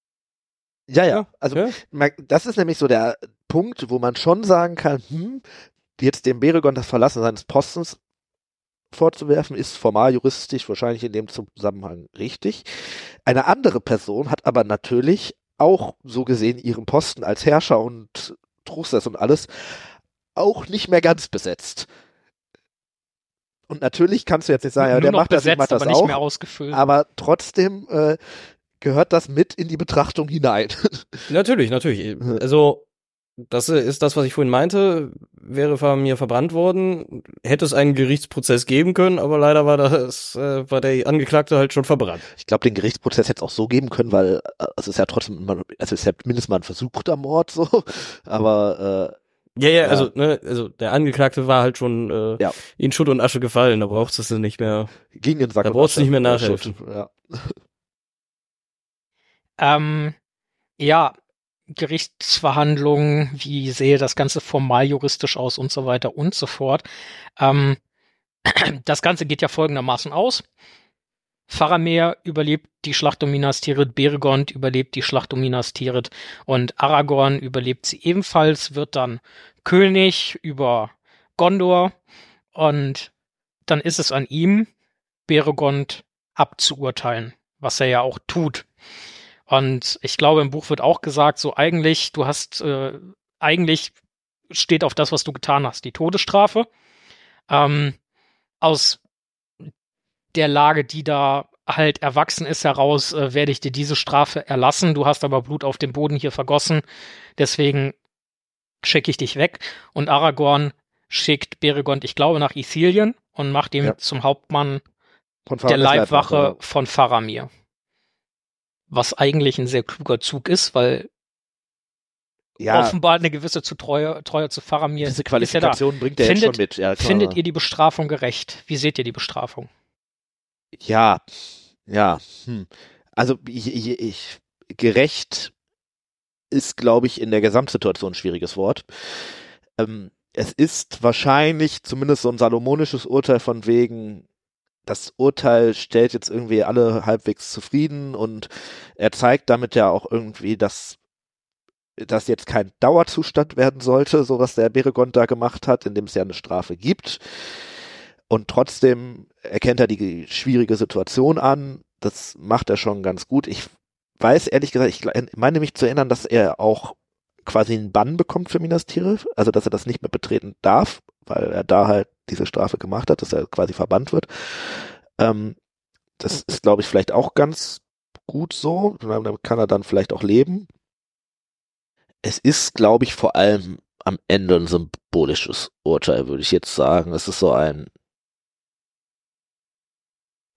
Ja, ja. Also ja. das ist nämlich so der Punkt, wo man schon sagen kann, hm, jetzt dem Beregon das Verlassen seines Postens vorzuwerfen, ist formal juristisch wahrscheinlich in dem Zusammenhang richtig. Eine andere Person hat aber natürlich auch so gesehen ihren Posten als Herrscher und Trustes und alles auch nicht mehr ganz besetzt. Und natürlich kannst du jetzt nicht sagen, ja, der macht das, ich besetzt, mach das aber nicht auch. mehr ausgefüllt. Aber trotzdem äh, gehört das mit in die Betrachtung hinein. Natürlich, natürlich. Also, das ist das, was ich vorhin meinte. Wäre von mir verbrannt worden, hätte es einen Gerichtsprozess geben können, aber leider war das, äh, war der Angeklagte halt schon verbrannt. Ich glaube, den Gerichtsprozess hätte es auch so geben können, weil äh, es ist ja trotzdem, immer- also es ist ja mindestens mal ein versuchter Mord so. Aber Ja, ja, Ja. also, ne, also der Angeklagte war halt schon äh, Ja. in Schutt und Asche gefallen, da brauchst du es nicht mehr. ging in Sack Da brauchst du nicht mehr Ja, nachhelfen. Schutt, Ja. Ähm, ja, Gerichtsverhandlungen, wie sehe das Ganze formal juristisch aus und so weiter und so fort. Ähm, das Ganze geht ja folgendermaßen aus. Faramir überlebt die Schlacht um Minas Tirith, Beregond überlebt die Schlacht um Minas Tirith und Aragorn überlebt sie ebenfalls, wird dann König über Gondor und dann ist es an ihm, Beregond abzuurteilen, was er ja auch tut. Und ich glaube, im Buch wird auch gesagt, so eigentlich, du hast, äh, eigentlich steht auf das, was du getan hast, die Todesstrafe. Ähm, aus der Lage, die da halt erwachsen ist, heraus, äh, werde ich dir diese Strafe erlassen. Du hast aber Blut auf dem Boden hier vergossen. Deswegen schicke ich dich weg. Und Aragorn schickt Beregond, ich glaube, nach Ithilien und macht ihn Ja. zum Hauptmann der Faramis Leibwache von Faramir. Was eigentlich ein sehr kluger Zug ist, weil Ja, offenbar eine gewisse zu Treue, Treue zu Faramir diese ist ja. Qualifikation bringt er jetzt Findet- schon mit. Ja. Findet ihr die Bestrafung gerecht? Wie seht ihr die Bestrafung? Ja, ja. Hm. Also ich, ich, ich, gerecht ist, glaube ich, in der Gesamtsituation ein schwieriges Wort. Ähm, es ist wahrscheinlich zumindest so ein salomonisches Urteil von wegen, das Urteil stellt jetzt irgendwie alle halbwegs zufrieden und er zeigt damit ja auch irgendwie, dass das jetzt kein Dauerzustand werden sollte, so was der Beregond da gemacht hat, indem es ja eine Strafe gibt. Und trotzdem erkennt er die schwierige Situation an. Das macht er schon ganz gut. Ich weiß ehrlich gesagt, ich meine mich zu erinnern, dass er auch quasi einen Bann bekommt für Minas Tirith, also dass er das nicht mehr betreten darf, weil er da halt diese Strafe gemacht hat, dass er quasi verbannt wird. Ähm, das ist, glaube ich, vielleicht auch ganz gut so. Damit kann er dann vielleicht auch leben. Es ist, glaube ich, vor allem am Ende ein symbolisches Urteil, würde ich jetzt sagen. Es ist so ein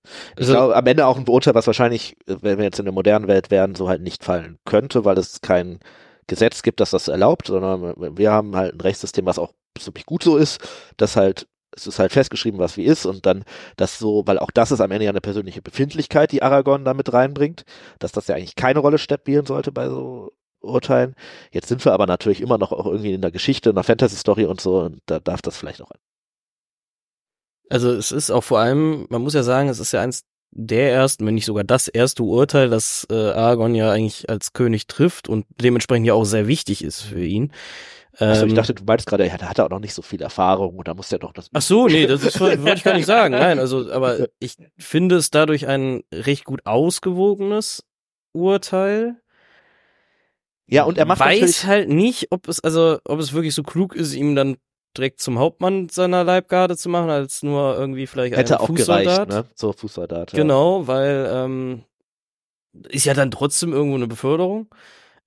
ich Also- glaube, am Ende auch ein Urteil, was wahrscheinlich, äh, wenn wir jetzt in der modernen Welt wären, so halt nicht fallen könnte, weil es kein Gesetz gibt, das das erlaubt, sondern wir haben halt ein Rechtssystem, was auch ziemlich gut so ist, dass halt, es ist halt festgeschrieben, was wie ist und dann das so, weil auch das ist am Ende ja eine persönliche Befindlichkeit, die Aragorn da mit reinbringt, dass das ja eigentlich keine Rolle spielen sollte bei so Urteilen. Jetzt sind wir aber natürlich immer noch auch irgendwie in der Geschichte, in der Fantasy-Story und so und da darf das vielleicht auch Also es ist auch vor allem, man muss ja sagen, es ist ja eins der ersten, wenn nicht sogar das erste Urteil, das äh, Aragorn ja eigentlich als König trifft und dementsprechend ja auch sehr wichtig ist für ihn. Also ich Ähm, dachte, du meinst gerade, ja, da hat er auch noch nicht so viel Erfahrung und da muss er doch das. Ach so, nee, das ist, wollte ich gar nicht sagen. Nein, also, aber ich finde es dadurch ein recht gut ausgewogenes Urteil. Ja, und er macht weiß natürlich, halt nicht, ob es also, ob es wirklich so klug ist, ihm dann direkt zum Hauptmann seiner Leibgarde zu machen, als nur irgendwie vielleicht hätte auch gereicht, Fußsoldat. ne? So Fußsoldat. Ja. Genau, weil ähm, ist ja dann trotzdem irgendwo eine Beförderung.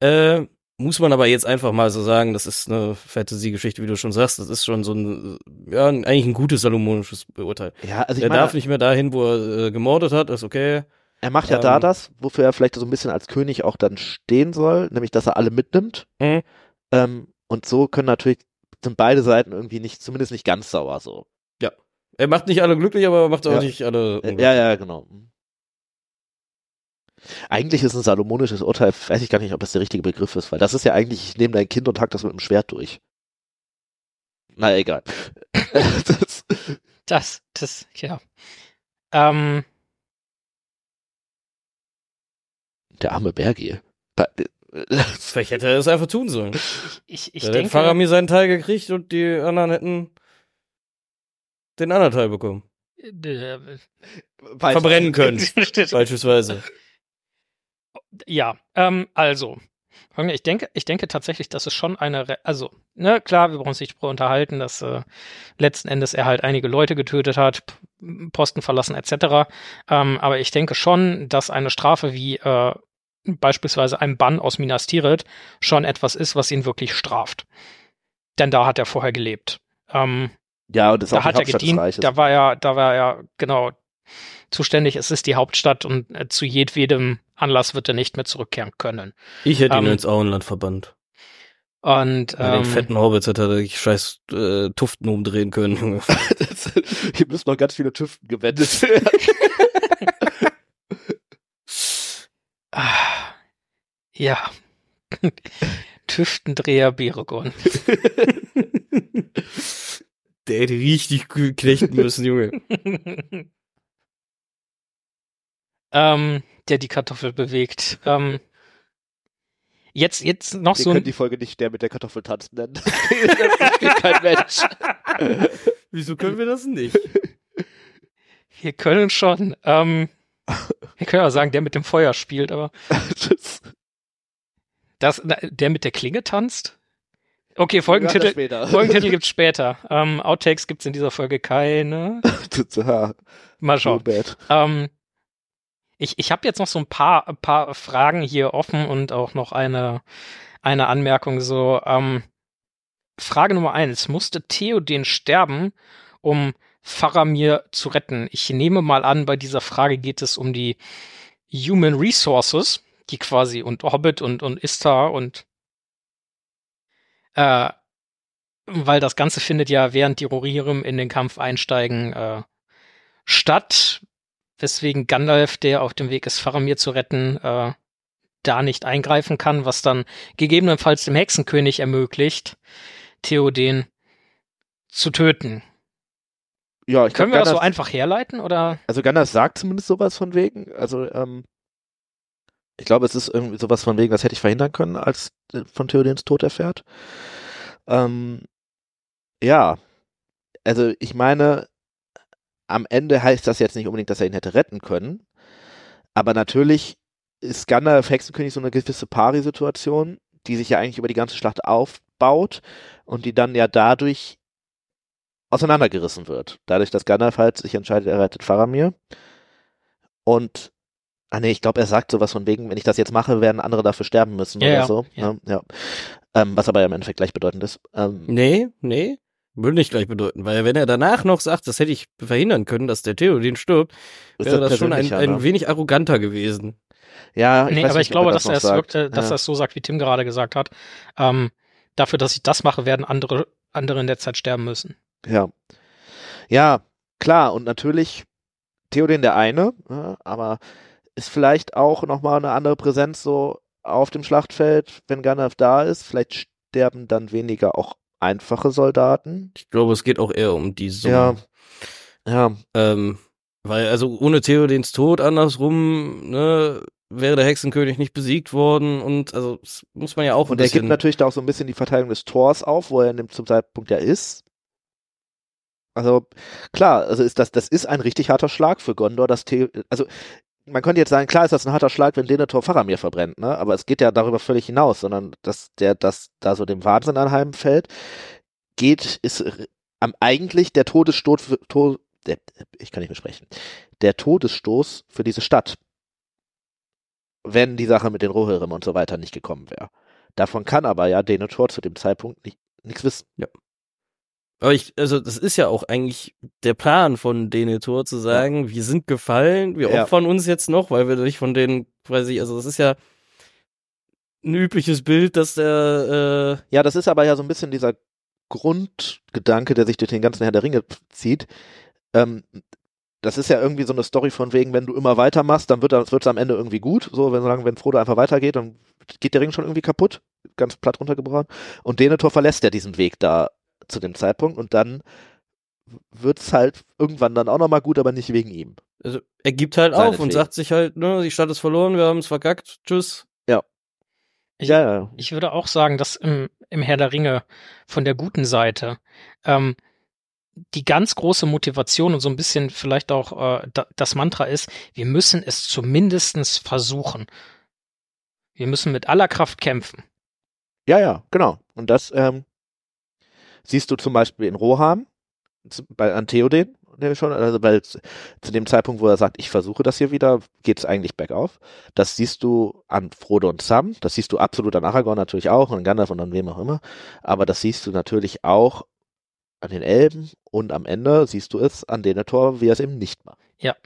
Äh, muss man aber jetzt einfach mal so sagen, das ist eine Fantasy-Geschichte, wie du schon sagst. Das ist schon so ein, ja, eigentlich ein gutes salomonisches Urteil. Ja, also ich er meine, darf nicht mehr dahin, wo er äh, gemordet hat, ist okay. er macht ja da ähm, das, wofür er vielleicht so ein bisschen als König auch dann stehen soll, nämlich dass er alle mitnimmt. Mhm. Ähm, und so können natürlich sind beide Seiten irgendwie nicht, zumindest nicht ganz sauer so. Er macht nicht alle glücklich, aber er macht auch Ja. nicht alle. Äh, unglücklich. Ja, ja, genau. Eigentlich ist ein salomonisches Urteil, weiß ich gar nicht, ob das der richtige Begriff ist, weil das ist ja eigentlich, ich nehme dein Kind und hack das mit dem Schwert durch. Na egal. das, Das, das, ja. Ähm, der arme Bergi. Vielleicht hätte er es einfach tun sollen. ich, ich da hätte denke, Faramir seinen Teil gekriegt und die anderen hätten den anderen Teil bekommen. äh, Verbrennen können, beispielsweise. ja, ähm, also, Ich denke, ich denke tatsächlich, dass es schon eine, Re also, ne, klar, wir brauchen uns nicht darüber unterhalten, dass äh, letzten Endes er halt einige Leute getötet hat, Posten verlassen etc. Ähm, aber ich denke schon, dass eine Strafe wie äh, beispielsweise ein Bann aus Minas Tirith schon etwas ist, was ihn wirklich straft. Denn da hat er vorher gelebt. Ähm, ja, und das ist da auch hat er gedient, da war er, da war er genau zuständig. Es ist die Hauptstadt und äh, zu jedwedem Anlass wird er nicht mehr zurückkehren können. Ich hätte ihn Ähm, ins Auenland verbannt. Und Bei den ähm, fetten Hobbits hätte er die scheiß äh, Tuften umdrehen können. Junge. Hier müssen noch ganz viele Tüften gewendet werden. ah, ja. Tüftendreher Beregon. Der hätte richtig gut knechten müssen, Junge. ähm, der die Kartoffel bewegt. Ähm, jetzt, jetzt noch Wir so können ein, die Folge nicht der mit der Kartoffel tanzen nennen. Das versteht kein Mensch. Wieso können wir das nicht? wir können schon, ähm, wir können ja sagen, der mit dem Feuer spielt, aber Das, der mit der Klinge tanzt? Okay, Folgentitel. Folgentitel gibt's später. Ähm, Outtakes gibt's in dieser Folge keine. Mal schauen. Ähm, ich ich habe jetzt noch so ein paar, ein paar Fragen hier offen und auch noch eine, eine Anmerkung. So, ähm, Frage Nummer eins. Musste Theoden sterben, um Faramir zu retten? Ich nehme mal an, bei dieser Frage geht es um die Human Resources, die quasi und Hobbit und, und Istar und äh, weil das Ganze findet ja während die Rohirrim in den Kampf einsteigen äh, statt, weswegen Gandalf, der auf dem Weg ist, Faramir zu retten, äh, da nicht eingreifen kann, was dann gegebenenfalls dem Hexenkönig ermöglicht, Theoden zu töten. Ja, ich Können glaub, wir das so einfach herleiten oder? Also Gandalf sagt zumindest sowas von wegen. Also, ähm, ich glaube, es ist irgendwie sowas von wegen, das hätte ich verhindern können, als äh, von Theodens Tod erfährt. Ähm, ja, also ich meine, am Ende heißt das jetzt nicht unbedingt, dass er ihn hätte retten können. Aber natürlich ist Gandalf Hexenkönig so eine gewisse Pari-Situation, die sich ja eigentlich über die ganze Schlacht aufbaut und die dann ja dadurch auseinandergerissen wird. Dadurch, dass Gandalf halt sich entscheidet, er rettet Faramir. Und, ah nee, ich glaube, er sagt sowas von wegen, wenn ich das jetzt mache, werden andere dafür sterben müssen Ja, oder ja, so. ja. Ja. Ja. Ähm, was aber ja im Endeffekt gleichbedeutend ist. Ähm, Nee, nee. Würde nicht gleich bedeuten, weil wenn er danach noch sagt, das hätte ich verhindern können, dass der Theoden stirbt, wäre das schon ein, ein ne? wenig arroganter gewesen. Ja, nee, weiß aber nicht, ich glaube, er dass er es sagt. wirkt, äh, dass ja. er es so sagt, wie Tim gerade gesagt hat. Ähm, dafür, dass ich das mache, werden andere, andere in der Zeit sterben müssen. Ja. Ja, klar, und natürlich Theoden der eine, ja, aber ist vielleicht auch nochmal eine andere Präsenz so auf dem Schlachtfeld, wenn Gandalf da ist. Vielleicht sterben dann weniger auch einfache Soldaten. Ich glaube, es geht auch eher um die Summe. Ja. Ja, Ähm, weil, also ohne Theodens Tod andersrum, ne, wäre der Hexenkönig nicht besiegt worden und also das muss man ja auch und er gibt natürlich da auch so ein bisschen die Verteidigung des Tors auf, wo er in dem, zum Zeitpunkt ja ist. Also klar, also ist das, das ist ein richtig harter Schlag für Gondor, dass The also man könnte jetzt sagen, klar ist das ein harter Schlag, wenn Denethor Faramir verbrennt, ne? Aber es geht ja darüber völlig hinaus, sondern dass der, dass da so dem Wahnsinn anheimfällt, geht, ist am eigentlich der Todesstoß für, to, der, ich kann nicht mehr sprechen, der Todesstoß für diese Stadt. Wenn die Sache mit den Rohirrim und so weiter nicht gekommen wäre. Davon kann aber ja Denethor zu dem Zeitpunkt nicht, nichts wissen. Aber ich, also das ist ja auch eigentlich der Plan von Denethor zu sagen, wir sind gefallen, wir Ja. opfern uns jetzt noch, weil wir nicht von denen, weiß ich, also das ist ja ein übliches Bild, dass der, äh, Ja, das ist aber ja so ein bisschen dieser Grundgedanke, der sich durch den ganzen Herr der Ringe zieht. Ähm, das ist ja irgendwie so eine Story von wegen, wenn du immer weitermachst, dann wird es am Ende irgendwie gut. So, wenn, solange, wenn Frodo einfach weitergeht, dann geht der Ring schon irgendwie kaputt. Ganz platt runtergebrochen. Und Denethor verlässt ja diesen Weg da zu dem Zeitpunkt und dann wird's halt irgendwann dann auch nochmal gut, aber nicht wegen ihm. also er gibt halt auf und sagt sich halt, ne, die Stadt ist verloren, wir haben es verkackt, tschüss. Ich, ja, ja. Ich würde auch sagen, dass im, im Herr der Ringe von der guten Seite ähm, die ganz große Motivation und so ein bisschen vielleicht auch äh, da, das Mantra ist, wir müssen es zumindestens versuchen. Wir müssen mit aller Kraft kämpfen. Ja, ja, genau. Und das ähm, siehst du zum Beispiel in Rohan, bei an Theoden, schon, also weil zu dem Zeitpunkt, wo er sagt, ich versuche das hier wieder, geht es eigentlich bergauf. Das siehst du an Frodo und Sam, das siehst du absolut an Aragorn natürlich auch und an Gandalf und an wem auch immer, aber das siehst du natürlich auch an den Elben und am Ende siehst du es an Denethor, wie er es eben nicht macht. Ja.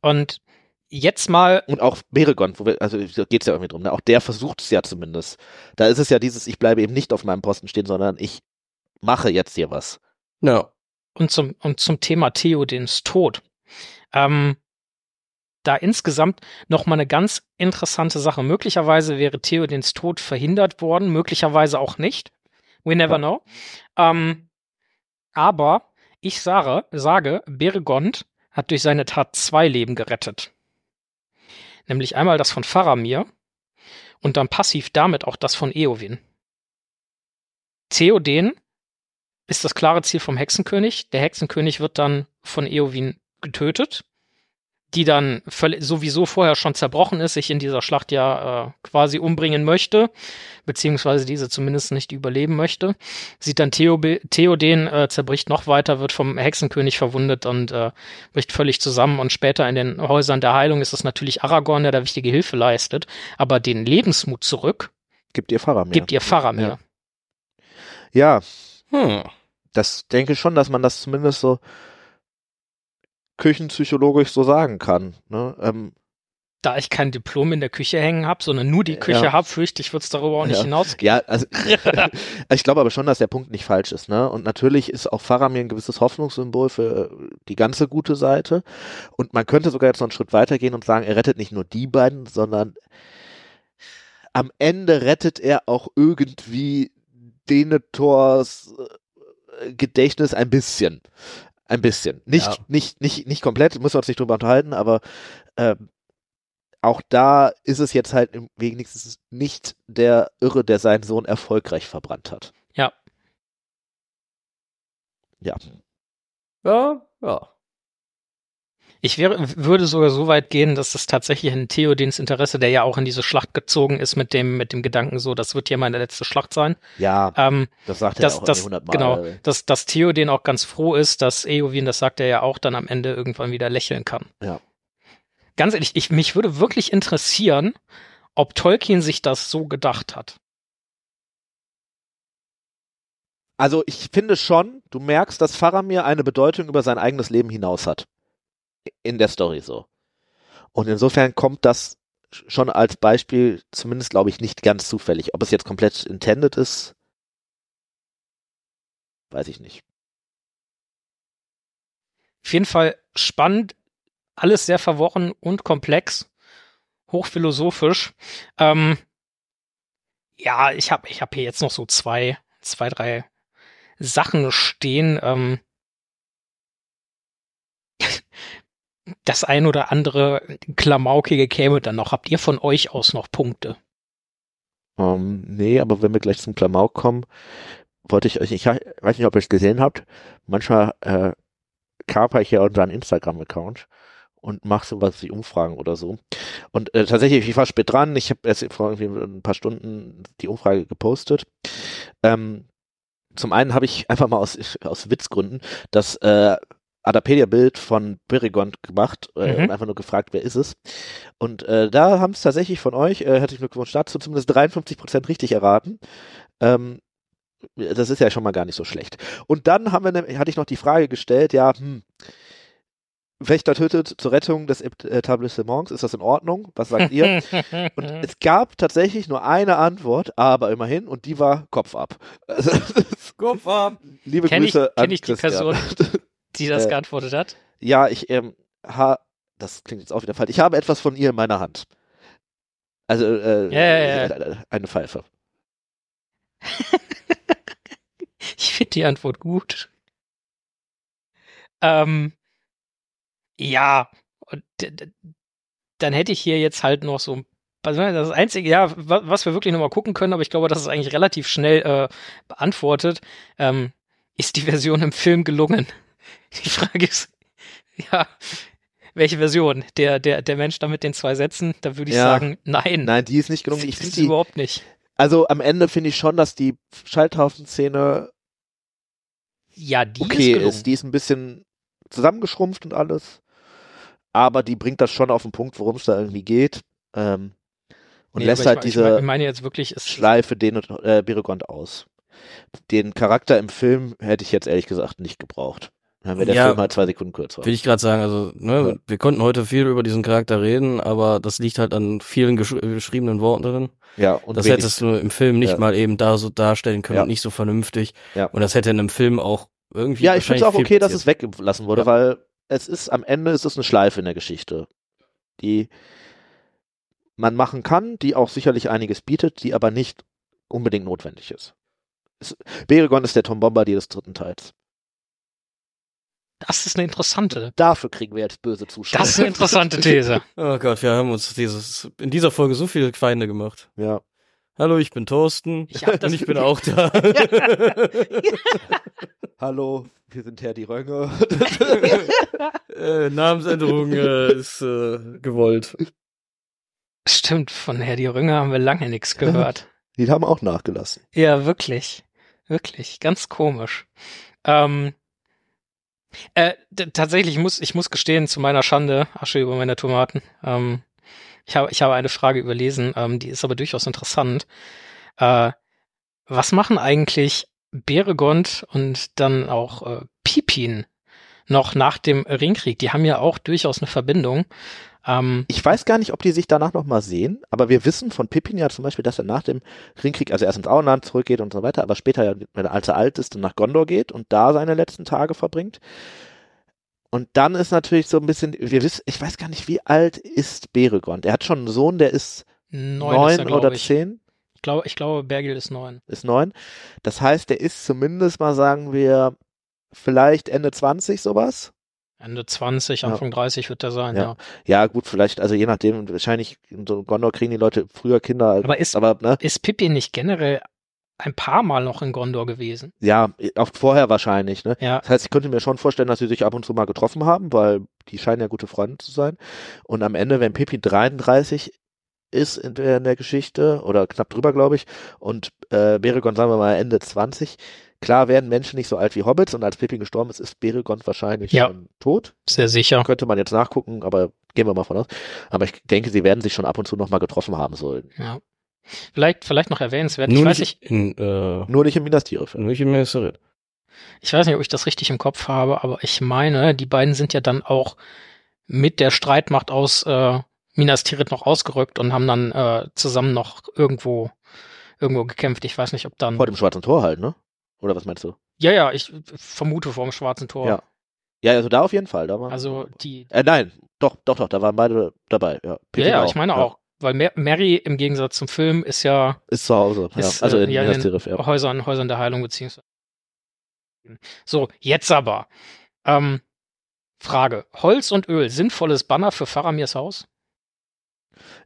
Und jetzt mal. Und auch Beregon, wo wir, also geht es ja irgendwie drum, ne? auch der versucht es ja zumindest. Da ist es ja dieses, ich bleibe eben nicht auf meinem Posten stehen, sondern ich mache jetzt hier was. Ja. Und zum, und zum Thema Theodens Tod. Ähm, da insgesamt noch mal eine ganz interessante Sache. Möglicherweise wäre Theodens Tod verhindert worden, möglicherweise auch nicht. We never ja. know. Ähm, aber ich sage, sage, Beregond hat durch seine Tat zwei Leben gerettet. Nämlich einmal das von Faramir und dann passiv damit auch das von Eowyn. Theoden ist das klare Ziel vom Hexenkönig. Der Hexenkönig wird dann von Eowyn getötet die dann sowieso vorher schon zerbrochen ist, sich in dieser Schlacht ja äh, quasi umbringen möchte, beziehungsweise diese zumindest nicht überleben möchte, sieht dann Theo Theoden, äh, zerbricht noch weiter, wird vom Hexenkönig verwundet und äh, bricht völlig zusammen und später in den Häusern der Heilung ist es natürlich Aragorn, der da wichtige Hilfe leistet, aber den Lebensmut zurück gibt ihr Faramir. Gibt ihr Faramir. Ja. ja. Hm. Das denke ich schon, dass man das zumindest so küchenpsychologisch so sagen kann. Ne? Ähm, da ich kein Diplom in der Küche hängen habe, sondern nur die Küche ja. habe, fürchte ich, wird es darüber auch nicht ja. hinausgehen. Ja, also ich glaube aber schon, dass der Punkt nicht falsch ist. Ne? Und natürlich ist auch Faramir ein gewisses Hoffnungssymbol für die ganze gute Seite. Und man könnte sogar jetzt noch einen Schritt weitergehen und sagen, er rettet nicht nur die beiden, sondern am Ende rettet er auch irgendwie Denethors äh, Gedächtnis ein bisschen. Ein bisschen. Nicht, ja. nicht, nicht, nicht komplett, müssen wir uns nicht drüber unterhalten, aber ähm, auch da ist es jetzt halt wenigstens nicht der Irre, der seinen Sohn erfolgreich verbrannt hat. Ja. Ja. Ja, ja. Ich wäre, würde sogar so weit gehen, dass es tatsächlich in Theodens Interesse, der ja auch in diese Schlacht gezogen ist, mit dem, mit dem Gedanken so, das wird hier meine letzte Schlacht sein. Ja, ähm, das sagt er dass, auch dass, hundertmal. Genau, dass, dass Theoden auch ganz froh ist, dass Eowyn, das sagt er ja auch, dann am Ende irgendwann wieder lächeln kann. Ja. Ganz ehrlich, ich, mich würde wirklich interessieren, ob Tolkien sich das so gedacht hat. Also ich finde schon, du merkst, dass Faramir eine Bedeutung über sein eigenes Leben hinaus hat in der Story so. Und insofern kommt das schon als Beispiel, zumindest glaube ich, nicht ganz zufällig. Ob es jetzt komplett intended ist, weiß ich nicht. Auf jeden Fall spannend, alles sehr verworren und komplex, hochphilosophisch. Ähm, ja, ich habe ich hab hier jetzt noch so zwei, zwei, drei Sachen stehen. Ähm, das ein oder andere Klamaukige käme dann noch. Habt ihr von euch aus noch Punkte? Um, ähm, nee, aber wenn wir gleich zum Klamauk kommen, wollte ich euch, ich weiß nicht, ob ihr es gesehen habt, manchmal äh, kaper ich ja unseren Instagram-Account und mache sowas wie Umfragen oder so. Und äh, tatsächlich, ich war spät dran, ich habe erst vor irgendwie ein paar Stunden die Umfrage gepostet. Ähm, zum einen habe ich einfach mal aus, aus Witzgründen das äh, Adapedia-Bild von Beregon gemacht äh, mhm. und einfach nur gefragt, wer ist es. Und äh, da haben es tatsächlich von euch, äh, herzlichen Glückwunsch dazu, zumindest 53 Prozent richtig erraten. Ähm, das ist ja schon mal gar nicht so schlecht. Und dann haben wir, ne, hatte ich noch die Frage gestellt, ja, hm, Wächter tötet zur Rettung des Etablissements, ist das in Ordnung? Was sagt ihr? und es gab tatsächlich nur eine Antwort, aber immerhin, und die war Kopf ab. Kopf ab. Liebe kenn Grüße ich, kenn ich die Person. die das äh, geantwortet hat? Ja, ich ähm, ha, das klingt jetzt auch wieder falsch. Ich habe etwas von ihr in meiner Hand. Also äh, ja, ja, ja. eine Pfeife. ich finde die Antwort gut. Ähm, ja, und dann hätte ich hier jetzt halt noch so ein also das Einzige, ja, was wir wirklich nochmal gucken können, aber ich glaube, das ist eigentlich relativ schnell äh, beantwortet. Ähm, ist die Version im Film gelungen? Die Frage ist, ja, welche Version? Der, der, der Mensch da mit den zwei Sätzen? Da würde ich Ja. sagen, nein. Nein, die ist nicht gelungen. Ich finde ist die, überhaupt nicht. also am Ende finde ich schon, dass die Scheithaufen-Szene Ja, die okay ist ist. Die ist ein bisschen zusammengeschrumpft und alles. Aber die bringt das schon auf den Punkt, worum es da irgendwie geht. Ähm, und Nee, lässt halt ich, diese Ich meine jetzt wirklich, Schleife den und äh, Beregond aus. Den Charakter im Film hätte ich jetzt ehrlich gesagt nicht gebraucht. Dann wäre der Ja. Film halt zwei Sekunden kürzer. Will ich gerade sagen, also ne, Ja. wir konnten heute viel über diesen Charakter reden, aber das liegt halt an vielen gesch geschriebenen Worten drin. Ja, und das wenig- hättest du im Film nicht Ja. mal eben da so darstellen können, Ja. nicht so vernünftig. Ja. Und das hätte in einem Film auch irgendwie. Ja, ich finde es auch okay, viel dass es passiert. weggelassen wurde, weil es ist am Ende ist es eine Schleife in der Geschichte, die man machen kann, die auch sicherlich einiges bietet, die aber nicht unbedingt notwendig ist. Es, Beregon ist der Tom Bombardier des dritten Teils. Das ist eine interessante. Dafür kriegen wir jetzt böse Zuschauer. Das ist eine interessante These. Oh Gott, wir haben uns dieses in dieser Folge so viele Feinde gemacht. ja. Hallo, ich bin Thorsten Ich und ich bin auch da. Hallo, wir sind Herr die Rönge. äh, Namensänderung äh, ist äh, gewollt. Stimmt, von Herr die Rünger haben wir lange nichts gehört. Die haben auch nachgelassen. Ja, wirklich. Wirklich. Ganz komisch. Ähm, äh, tatsächlich ich muss ich muss gestehen, zu meiner Schande, Asche über meine Tomaten. Ähm, ich habe ich habe eine Frage überlesen, ähm, die ist aber durchaus interessant. Äh, was machen eigentlich Beregond und dann auch äh, Pipin noch nach dem Ringkrieg? Die haben ja auch durchaus eine Verbindung. Ähm, Ich weiß gar nicht, ob die sich danach noch mal sehen, aber wir wissen von Pippin ja zum Beispiel, dass er nach dem Ringkrieg, also erst ins Auenland zurückgeht und so weiter, aber später, ja, wenn er als er alt ist, dann nach Gondor geht und da seine letzten Tage verbringt. Und dann ist natürlich so ein bisschen, wir wissen, ich weiß gar nicht, wie alt ist Beregond? Er hat schon einen Sohn, der ist neun, er, oder ich. zehn, Ich glaube, ich glaube, Bergil ist neun. ist neun. Das heißt, der ist zumindest mal, sagen wir, vielleicht Ende 20 sowas. Ende 20, Ja. Anfang 30 wird er sein, Ja. ja. Ja, gut, vielleicht, also je nachdem, wahrscheinlich in so Gondor kriegen die Leute früher Kinder. Aber ist- aber ne, Ist Pippi nicht generell ein paar Mal noch in Gondor gewesen? Ja, auch vorher wahrscheinlich, ne? Ja. Das heißt, ich könnte mir schon vorstellen, dass sie sich ab und zu mal getroffen haben, weil die scheinen ja gute Freunde zu sein. Und am Ende, wenn Pippi 33 ist in der, in der Geschichte, oder knapp drüber, glaube ich, und äh, Beregond, sagen wir mal, Ende 20, klar werden Menschen nicht so alt wie Hobbits, und als Pippi gestorben ist, ist Beregond wahrscheinlich Ja. schon tot. Sehr sicher. Könnte man jetzt nachgucken, aber gehen wir mal von aus. Aber ich denke, sie werden sich schon ab und zu noch mal getroffen haben sollen. Ja. Vielleicht, vielleicht noch erwähnenswert. Nur Ich weiß nicht nicht, in, äh, Nur nicht im Minas Tirith. nur nicht in Ministerit. ich weiß nicht, ob ich das richtig im Kopf habe, aber ich meine, die beiden sind ja dann auch mit der Streitmacht aus äh, Minas Tirith noch ausgerückt und haben dann äh, zusammen noch irgendwo irgendwo gekämpft. Ich weiß nicht, ob dann. Vor dem Schwarzen Tor halt, ne? Oder was meinst du? Ja, ja, ich vermute vor dem Schwarzen Tor. Ja. Ja, also da auf jeden Fall. Da war, Also die. Äh, nein, doch, doch, doch, da waren beide dabei. Ja, Ja, ja, ich meine ja. auch. Weil Mary im Gegensatz zum Film ist ja Ist zu Hause. Ist, ja. Also äh, in ja, in- Tirith, ja. Häusern, Häusern der Heilung beziehungsweise. So, jetzt aber. Ähm, Frage. Holz und Öl, sinnvolles Banner für Faramirs Haus?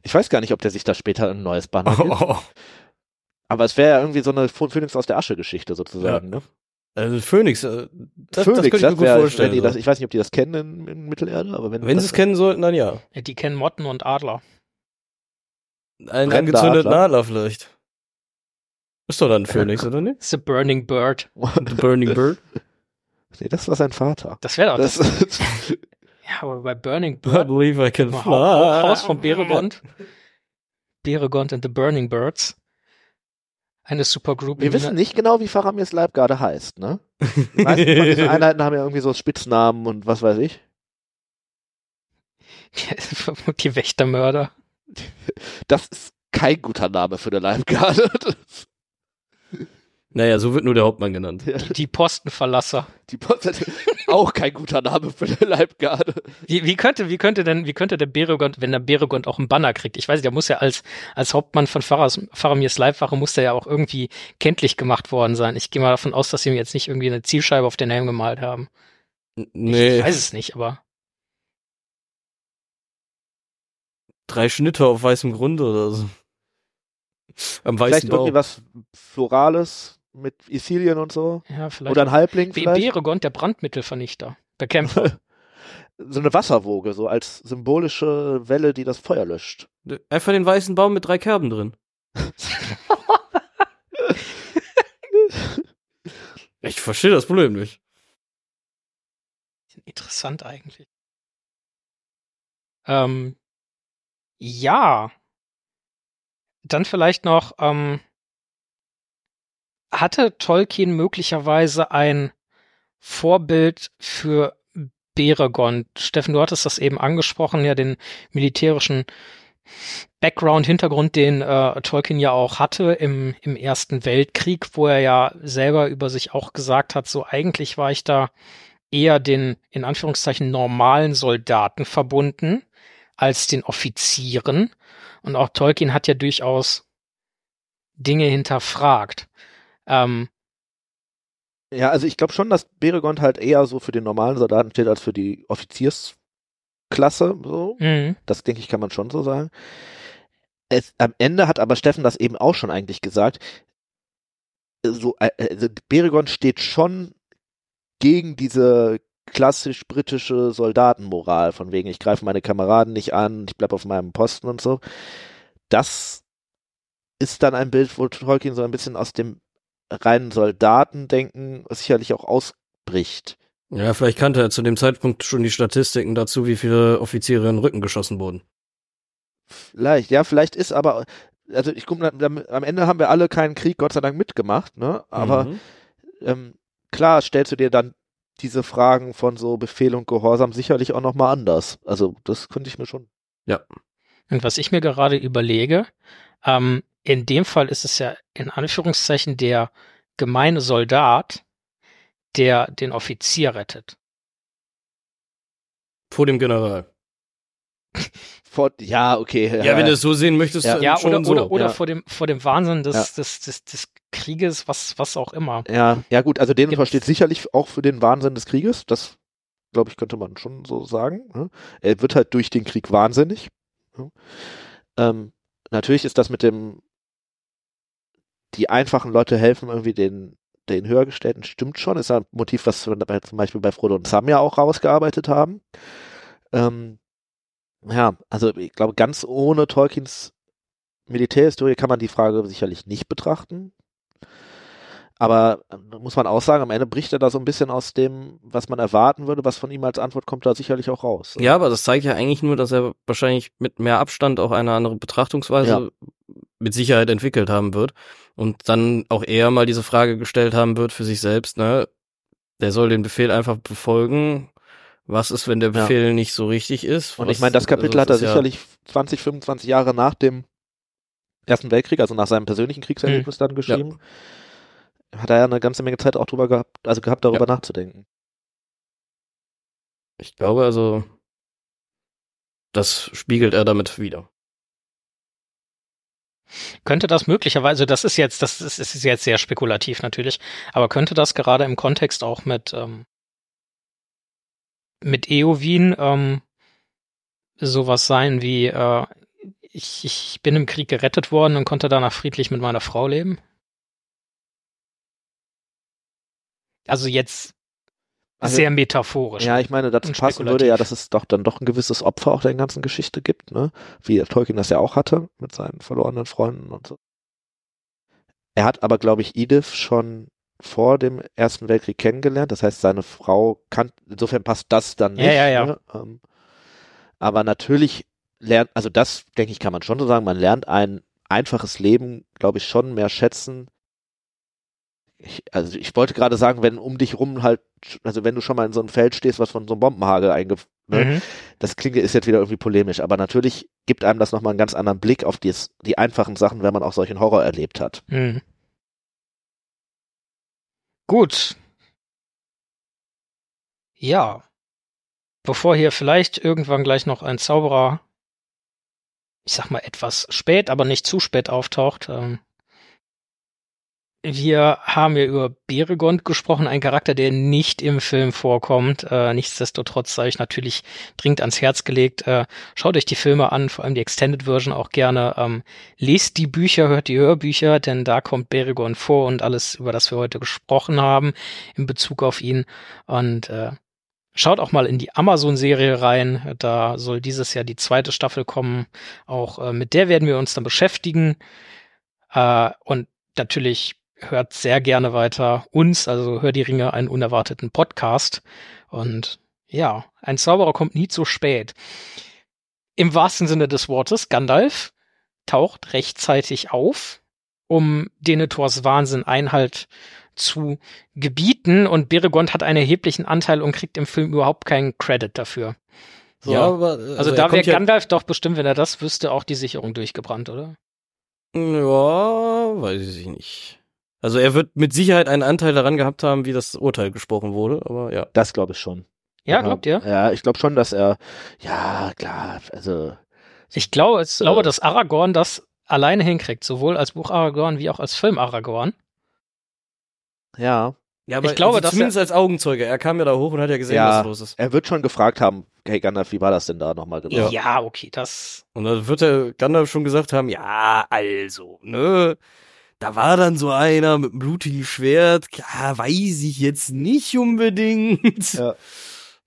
Ich weiß gar nicht, ob der sich da später ein neues Banner gibt. Oh, Aber es wäre ja irgendwie so eine Phönix aus der Asche-Geschichte sozusagen, ne? Also Phoenix, äh, das, Phönix, das könnte ich mir gut wär- vorstellen. Wenn die das, so. ich weiß nicht, ob die das kennen in, in Mittelerde, aber wenn, Wenn sie es kennen sollten, dann ja. Ja, Die kennen Motten und Adler. Ein Brennender angezündeten Adler. Adler vielleicht. Ist doch dann ein Phönix, oder nicht? It's a burning bird. The Burning Bird. nee, das war sein Vater. Das wäre doch das. Das, Ja, aber bei Burning I Bird. believe I can fly. Hau- Haus von Beregond. Beregond and the Burning Birds. Eine Supergroup. wir wissen nicht genau, wie Faramirs Leibgarde heißt, ne? Die meisten von diesen Einheiten haben ja irgendwie so Spitznamen und was weiß ich. Die Wächtermörder. Das ist kein guter Name für eine Leibgarde. Naja, so wird nur der Hauptmann genannt. Die, die Postenverlasser. Die Post auch kein guter Name für eine Leibgarde. Wie, wie könnte, wie könnte denn, wie könnte der Beregond, wenn der Beregond auch einen Banner kriegt? Ich weiß nicht, der muss ja als, als Hauptmann von Faras, Faramirs Leibwache muss der ja auch irgendwie kenntlich gemacht worden sein. Ich gehe mal davon aus, dass sie ihm jetzt nicht irgendwie eine Zielscheibe auf den Helm gemalt haben. N- Ich Nee, weiß es nicht, aber drei Schnitte auf weißem Grund oder so. Am Vielleicht weißen Bauch. irgendwie was Florales mit Isilien und so. ja, vielleicht. Oder ein Halbling vielleicht. Beregond, der Brandmittelvernichter. Bekämpfer. so eine Wasserwoge, so als symbolische Welle, die das Feuer löscht. Einfach den weißen Baum mit drei Kerben drin. ich verstehe das Problem nicht. Interessant eigentlich. Ähm, ja. Dann vielleicht noch, ähm, hatte Tolkien möglicherweise ein Vorbild für Beregond? Steffen, du hattest das eben angesprochen, ja, den militärischen Background, Hintergrund, den äh, Tolkien ja auch hatte im, im Ersten Weltkrieg, wo er ja selber über sich auch gesagt hat, so eigentlich war ich da eher den, in Anführungszeichen, normalen Soldaten verbunden als den Offizieren. Und auch Tolkien hat ja durchaus Dinge hinterfragt. Ähm, ja, also ich glaube schon, dass Beregond halt eher so für den normalen Soldaten steht als für die Offiziersklasse. So. mhm. Das denke ich, kann man schon so sagen. Es, am Ende hat aber Steffen das eben auch schon eigentlich gesagt. So, äh, also Beregond steht schon gegen diese klassisch britische Soldatenmoral, von wegen, ich greife meine Kameraden nicht an, ich bleibe auf meinem Posten und so. Das ist dann ein Bild, wo Tolkien so ein bisschen aus dem reinen Soldatendenken sicherlich auch ausbricht. Ja, vielleicht kannte er zu dem Zeitpunkt schon die Statistiken dazu, wie viele Offiziere in den Rücken geschossen wurden. Vielleicht, ja, vielleicht ist aber, also ich guck, am Ende haben wir alle keinen Krieg, Gott sei Dank, mitgemacht, ne? Aber mhm. ähm, klar stellst du dir dann diese Fragen von so Befehl und Gehorsam sicherlich auch nochmal anders. Also das könnte ich mir schon. Ja. Und was ich mir gerade überlege, ähm, in dem Fall ist es ja in Anführungszeichen der gemeine Soldat, der den Offizier rettet. Vor dem General. Vor, ja, okay. Ja, ja, wenn du es so sehen möchtest, ja, ja oder, so. oder, oder ja. vor dem vor dem Wahnsinn des, ja. des, des, des Krieges, was was auch immer. Ja, ja gut, also den versteht sicherlich auch für den Wahnsinn des Krieges. Das glaube ich könnte man schon so sagen. Ne? Er wird halt durch den Krieg wahnsinnig. Ähm, natürlich ist das mit dem die einfachen Leute helfen irgendwie den den höhergestellten stimmt schon, ist ein Motiv, was wir zum Beispiel bei Frodo und Sam ja auch rausgearbeitet haben. Ähm, ja, also ich glaube, ganz ohne Tolkiens Militärhistorie kann man die Frage sicherlich nicht betrachten. Aber äh, muss man auch sagen, am Ende bricht er da so ein bisschen aus dem, was man erwarten würde, was von ihm als Antwort kommt, da sicherlich auch raus. Ja, aber das zeigt ja eigentlich nur, dass er wahrscheinlich mit mehr Abstand auch eine andere Betrachtungsweise ja. mit Sicherheit entwickelt haben wird und dann auch eher mal diese Frage gestellt haben wird für sich selbst, ne? Der soll den Befehl einfach befolgen was ist, wenn der Befehl ja. nicht so richtig ist? Und ich meine, das Kapitel also, hat er sicherlich ja 20, 25 Jahre nach dem Ersten Weltkrieg, also nach seinem persönlichen Kriegserlebnis hm. dann geschrieben. Ja. Hat er ja eine ganze Menge Zeit auch drüber gehabt, also gehabt, darüber ja. nachzudenken. Ich glaube also, das spiegelt er damit wieder. Könnte das möglicherweise, das ist jetzt, das ist, ist jetzt sehr spekulativ natürlich, aber könnte das gerade im Kontext auch mit ähm, mit Eowyn ähm, sowas sein wie äh, ich, ich bin im Krieg gerettet worden und konnte danach friedlich mit meiner Frau leben? Also jetzt also, sehr metaphorisch. Ja, ich meine, dazu passen würde ja, dass es doch dann doch ein gewisses Opfer auch der ganzen Geschichte gibt, ne? Wie Tolkien das ja auch hatte mit seinen verlorenen Freunden und so. Er hat aber, glaube ich, Edith schon vor dem Ersten Weltkrieg kennengelernt. Das heißt, seine Frau kann, insofern passt das dann nicht. Ja, ja, ja. Ne? Ähm, aber natürlich lernt, also das denke ich, kann man schon so sagen, man lernt ein einfaches Leben, glaube ich, schon mehr schätzen. Ich, also ich wollte gerade sagen, wenn um dich rum halt, also wenn du schon mal in so einem Feld stehst, was von so einem Bombenhagel einge, ne, mhm. das klingt ist jetzt wieder irgendwie polemisch, aber natürlich gibt einem das nochmal einen ganz anderen Blick auf die, die einfachen Sachen, wenn man auch solchen Horror erlebt hat. Mhm. Gut. Ja. Bevor hier vielleicht irgendwann gleich noch ein Zauberer, ich sag mal etwas spät, aber nicht zu spät auftaucht, ähm, wir haben ja über Beregond gesprochen, ein Charakter, der nicht im Film vorkommt. Äh, nichtsdestotrotz sei ich natürlich dringend ans Herz gelegt. Äh, schaut euch die Filme an, vor allem die Extended Version auch gerne. Ähm, lest die Bücher, hört die Hörbücher, denn da kommt Beregond vor und alles, über das wir heute gesprochen haben, in Bezug auf ihn. Und äh, Schaut auch mal in die Amazon-Serie rein. Da soll dieses Jahr die zweite Staffel kommen. Auch äh, mit der werden wir uns dann beschäftigen. Äh, und natürlich hört sehr gerne weiter uns, also Hör die Ringe, einen unerwarteten Podcast. Und ja, ein Zauberer kommt nie zu spät. Im wahrsten Sinne des Wortes, Gandalf taucht rechtzeitig auf, um Denethors Wahnsinn Einhalt zu gebieten und Beregond hat einen erheblichen Anteil und kriegt im Film überhaupt keinen Credit dafür. So. Ja, aber also, also da wäre ja, Gandalf doch bestimmt, wenn er das wüsste, auch die Sicherung durchgebrannt, oder? Ja, weiß ich nicht. Also er wird mit Sicherheit einen Anteil daran gehabt haben, wie das Urteil gesprochen wurde, aber ja. Das glaube ich schon. Ja, glaubt ihr? Ja, ich glaube schon, dass er, ja, klar, also. Ich glaube, ich glaube, dass Aragorn das alleine hinkriegt, sowohl als Buch Aragorn wie auch als Film Aragorn. Ja. Ja, aber Ich glaube, also dass zumindest als Augenzeuge. Er kam ja da hoch und hat ja gesehen, Ja. was los ist. Er wird schon gefragt haben, hey Gandalf, wie war das denn da nochmal genau? Ja. okay, das. Und dann wird der Gandalf schon gesagt haben, ja, also, ne, da war dann so einer mit einem blutigen Schwert, ja, weiß ich jetzt nicht unbedingt. Ja.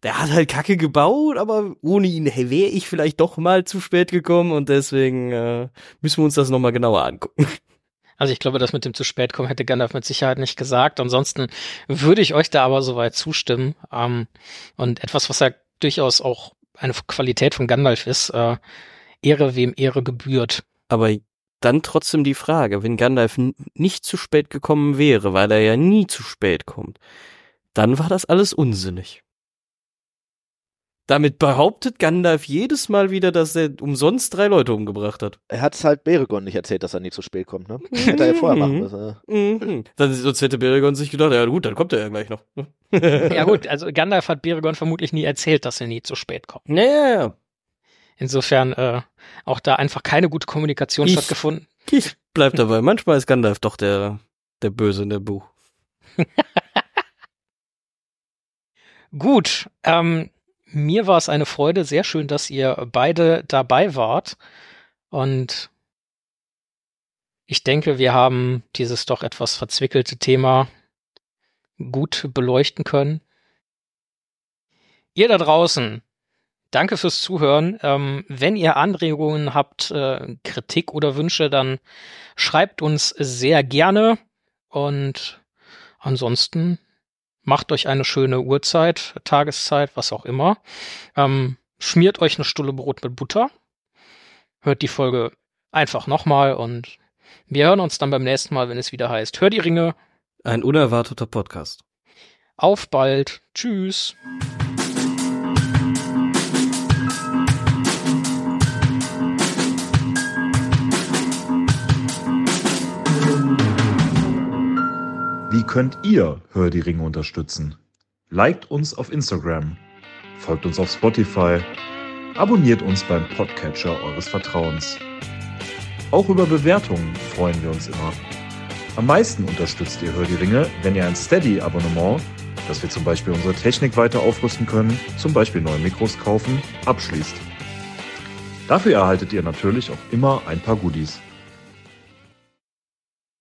Der hat halt Kacke gebaut, aber ohne ihn wäre ich vielleicht doch mal zu spät gekommen und deswegen äh, müssen wir uns das nochmal genauer angucken. Also ich glaube, das mit dem zu spät kommen hätte Gandalf mit Sicherheit nicht gesagt. Ansonsten würde ich euch da aber soweit zustimmen. Ähm, und etwas, was ja durchaus auch eine Qualität von Gandalf ist, äh, Ehre wem Ehre gebührt. Aber dann trotzdem die Frage, wenn Gandalf nicht zu spät gekommen wäre, weil er ja nie zu spät kommt, dann war das alles unsinnig. Damit behauptet Gandalf jedes Mal wieder, dass er umsonst drei Leute umgebracht hat. Er hat es halt Beregond nicht erzählt, dass er nie zu spät kommt, ne? Hätte er ja vorher machen müssen. Mhm. Dann, sonst hätte Beregon sich gedacht, ja gut, dann kommt er ja gleich noch. Ja gut, also Gandalf hat Beregon vermutlich nie erzählt, dass er nie zu spät kommt. Naja, Insofern äh, auch da einfach keine gute Kommunikation Ich- stattgefunden. ich bleib dabei. Manchmal ist Gandalf doch der, der Böse in der Buch. Gut, ähm, mir war es eine Freude, sehr schön, dass ihr beide dabei wart. Und ich denke, wir haben dieses doch etwas verzwickelte Thema gut beleuchten können. Ihr da draußen, danke fürs Zuhören. Ähm, wenn ihr Anregungen habt, äh, Kritik oder Wünsche, dann schreibt uns sehr gerne. Und ansonsten macht euch eine schöne Uhrzeit, Tageszeit, was auch immer. Ähm, schmiert euch eine Stulle Brot mit Butter. Hört die Folge einfach nochmal und wir hören uns dann beim nächsten Mal, wenn es wieder heißt, hör die Ringe, Ein unerwarteter Podcast. auf bald, tschüss. Könnt ihr Hör die Ringe unterstützen? Liked uns auf Instagram, folgt uns auf Spotify, abonniert uns beim Podcatcher eures Vertrauens. Auch über Bewertungen freuen wir uns immer. Am meisten unterstützt ihr Hör die Ringe, wenn ihr ein Steady-Abonnement, dass wir zum Beispiel unsere Technik weiter aufrüsten können, zum Beispiel neue Mikros kaufen, abschließt. Dafür erhaltet ihr natürlich auch immer ein paar Goodies.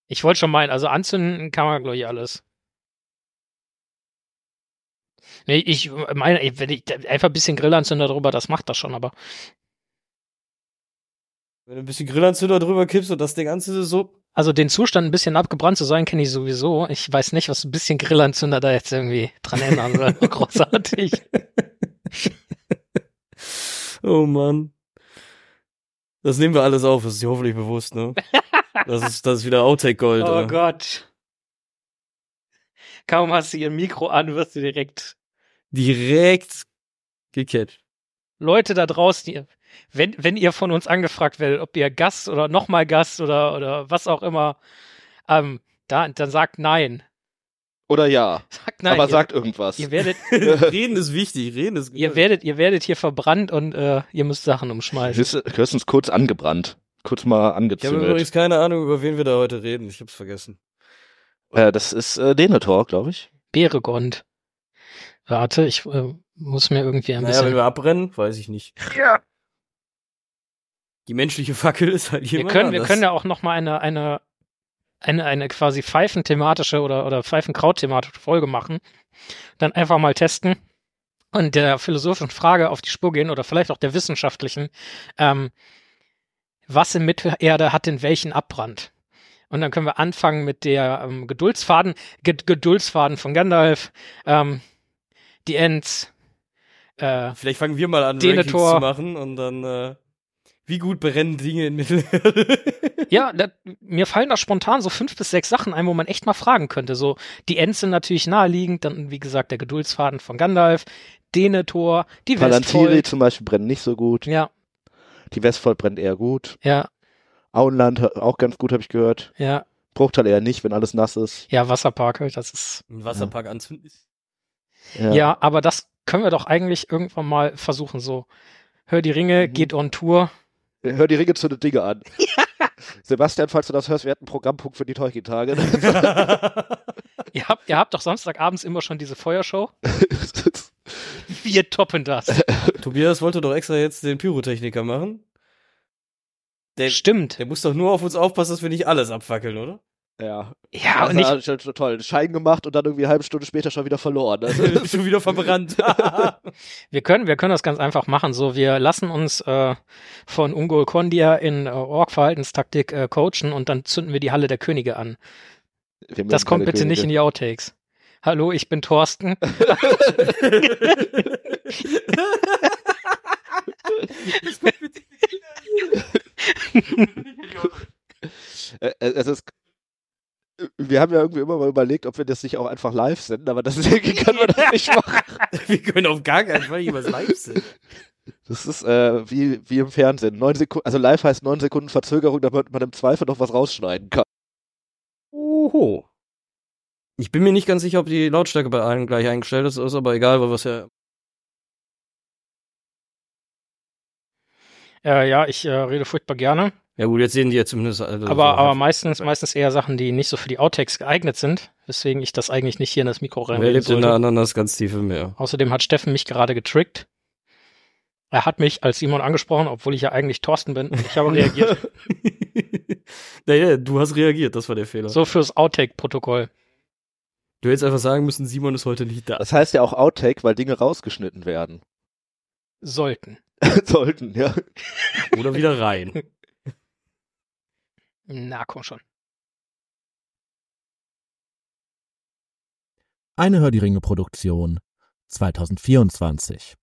Ich wollte schon meinen, also anzünden kann man, glaube ich, alles. Nee, ich meine, wenn ich einfach ein bisschen Grillanzünder drüber, das macht das schon, aber Wenn du ein bisschen Grillanzünder drüber kippst und das Ding anzündest, so. also den Zustand ein bisschen abgebrannt zu sein, kenne ich sowieso. Ich weiß nicht, was ein bisschen Grillanzünder da jetzt irgendwie dran ändern soll. Großartig. Oh Mann. Das nehmen wir alles auf, das ist dir hoffentlich bewusst, ne? Das ist, das ist wieder Outtake-Gold. Oh oder? Gott. Kaum hast du ihr Mikro an, wirst du direkt. Direkt gecatcht. Leute da draußen, ihr, wenn, wenn ihr von uns angefragt werdet, ob ihr Gast oder nochmal Gast oder, oder was auch immer, ähm, da, dann sagt nein. Oder ja. Sagt nein. aber ihr, sagt irgendwas. ihr werdet, reden ist wichtig, reden ist ihr werdet, ihr werdet hier verbrannt und äh, ihr müsst Sachen umschmeißen. Höchstens kurz angebrannt. Kurz mal Ich habe angezündet. übrigens keine Ahnung, über wen wir da heute reden. Ich hab's vergessen. Äh, das ist äh, Denethor, glaube ich. Beregond. Warte, ich äh, muss mir irgendwie ein Naja, wenn bisschen. wir abbrennen, weiß ich nicht. Ja. Die menschliche Fackel ist halt Wir jemand können, wir können ja auch noch mal eine, eine, eine, eine quasi Pfeifenthematische oder, oder Pfeifenkraut-thematische Folge machen. Dann einfach mal testen, und der philosophischen Frage auf die Spur gehen oder vielleicht auch der wissenschaftlichen, ähm, was in Mittelerde hat denn welchen Abbrand? Und dann können wir anfangen mit der ähm, Geduldsfaden, Ge Geduldsfaden von Gandalf, ähm, die Ents. Äh, Vielleicht fangen wir mal an, Denethor. Rankings zu machen und dann, äh, wie gut brennen Dinge in Mittelerde? ja, da, mir fallen da spontan so fünf bis sechs Sachen ein, wo man echt mal fragen könnte. So, die Ents sind natürlich naheliegend, dann, wie gesagt, der Geduldsfaden von Gandalf, Denethor, die Palantiri Westfold. zum Beispiel brennen nicht so gut. Ja, Die Westfold brennt eher gut. ja, Auenland auch ganz gut, habe ich gehört. ja. Bruchtal eher nicht, wenn alles nass ist. Ja, Wasserpark, halt, das ist. Ein Wasserpark anzünden ist. Ja. aber das können wir doch eigentlich irgendwann mal versuchen. So, hör die Ringe, Mhm. geht on Tour. Hör die Ringe zu den Dinge an. Sebastian, falls du das hörst, wir hatten einen Programmpunkt für die Tolkien-Tage. Ihr habt, ihr habt doch Samstagabends immer schon diese Feuershow. Wir toppen das. Tobias wollte doch extra jetzt den Pyrotechniker machen. Der, Stimmt. der muss doch nur auf uns aufpassen, dass wir nicht alles abfackeln, oder? ja. Ja, und nicht, schon, toll. Einen Schein gemacht und dann irgendwie eine halbe Stunde später schon wieder verloren. Also, Schon wieder verbrannt. wir können, wir können das ganz einfach machen. So, wir lassen uns äh, von Ungol Kondia in äh, Org-Verhaltenstaktik äh, coachen und dann zünden wir die Halle der Könige an. Das kommt bitte nicht in Könige. die Outtakes. Hallo, ich bin Thorsten. Äh, äh, Es ist, wir haben ja irgendwie immer mal überlegt, ob wir das nicht auch einfach live senden, aber das deswegen können wir das nicht machen. wir können auf gar keinen Fall jemals live sind. Das ist äh, wie, wie im Fernsehen. Neun Sekunden, also live heißt neun Sekunden Verzögerung, damit man im Zweifel noch was rausschneiden kann. Oho. Ich bin mir nicht ganz sicher, ob die Lautstärke bei allen gleich eingestellt ist, ist aber egal, weil es ja. Äh, ja, ich äh, rede furchtbar gerne. Ja gut, jetzt sehen die ja zumindest. Also aber, so aber halb- meistens, meistens eher Sachen, die nicht so für die Outtakes geeignet sind, weswegen ich das eigentlich nicht hier in das Mikro Wer reinreden lebt in sollte. der Ananas ganz tief im Meer? Außerdem hat Steffen mich gerade getrickt. Er hat mich als Simon angesprochen, obwohl ich ja eigentlich Thorsten bin. Ich habe reagiert. naja, du hast reagiert, das war der Fehler. So fürs Outtake-Protokoll. Du hättest einfach sagen müssen, Simon ist heute nicht da. Das heißt ja auch Outtake, weil Dinge rausgeschnitten werden. Sollten. Sollten, ja. Oder wieder rein. Na, komm schon. Eine Hör die Ringe Produktion 2024.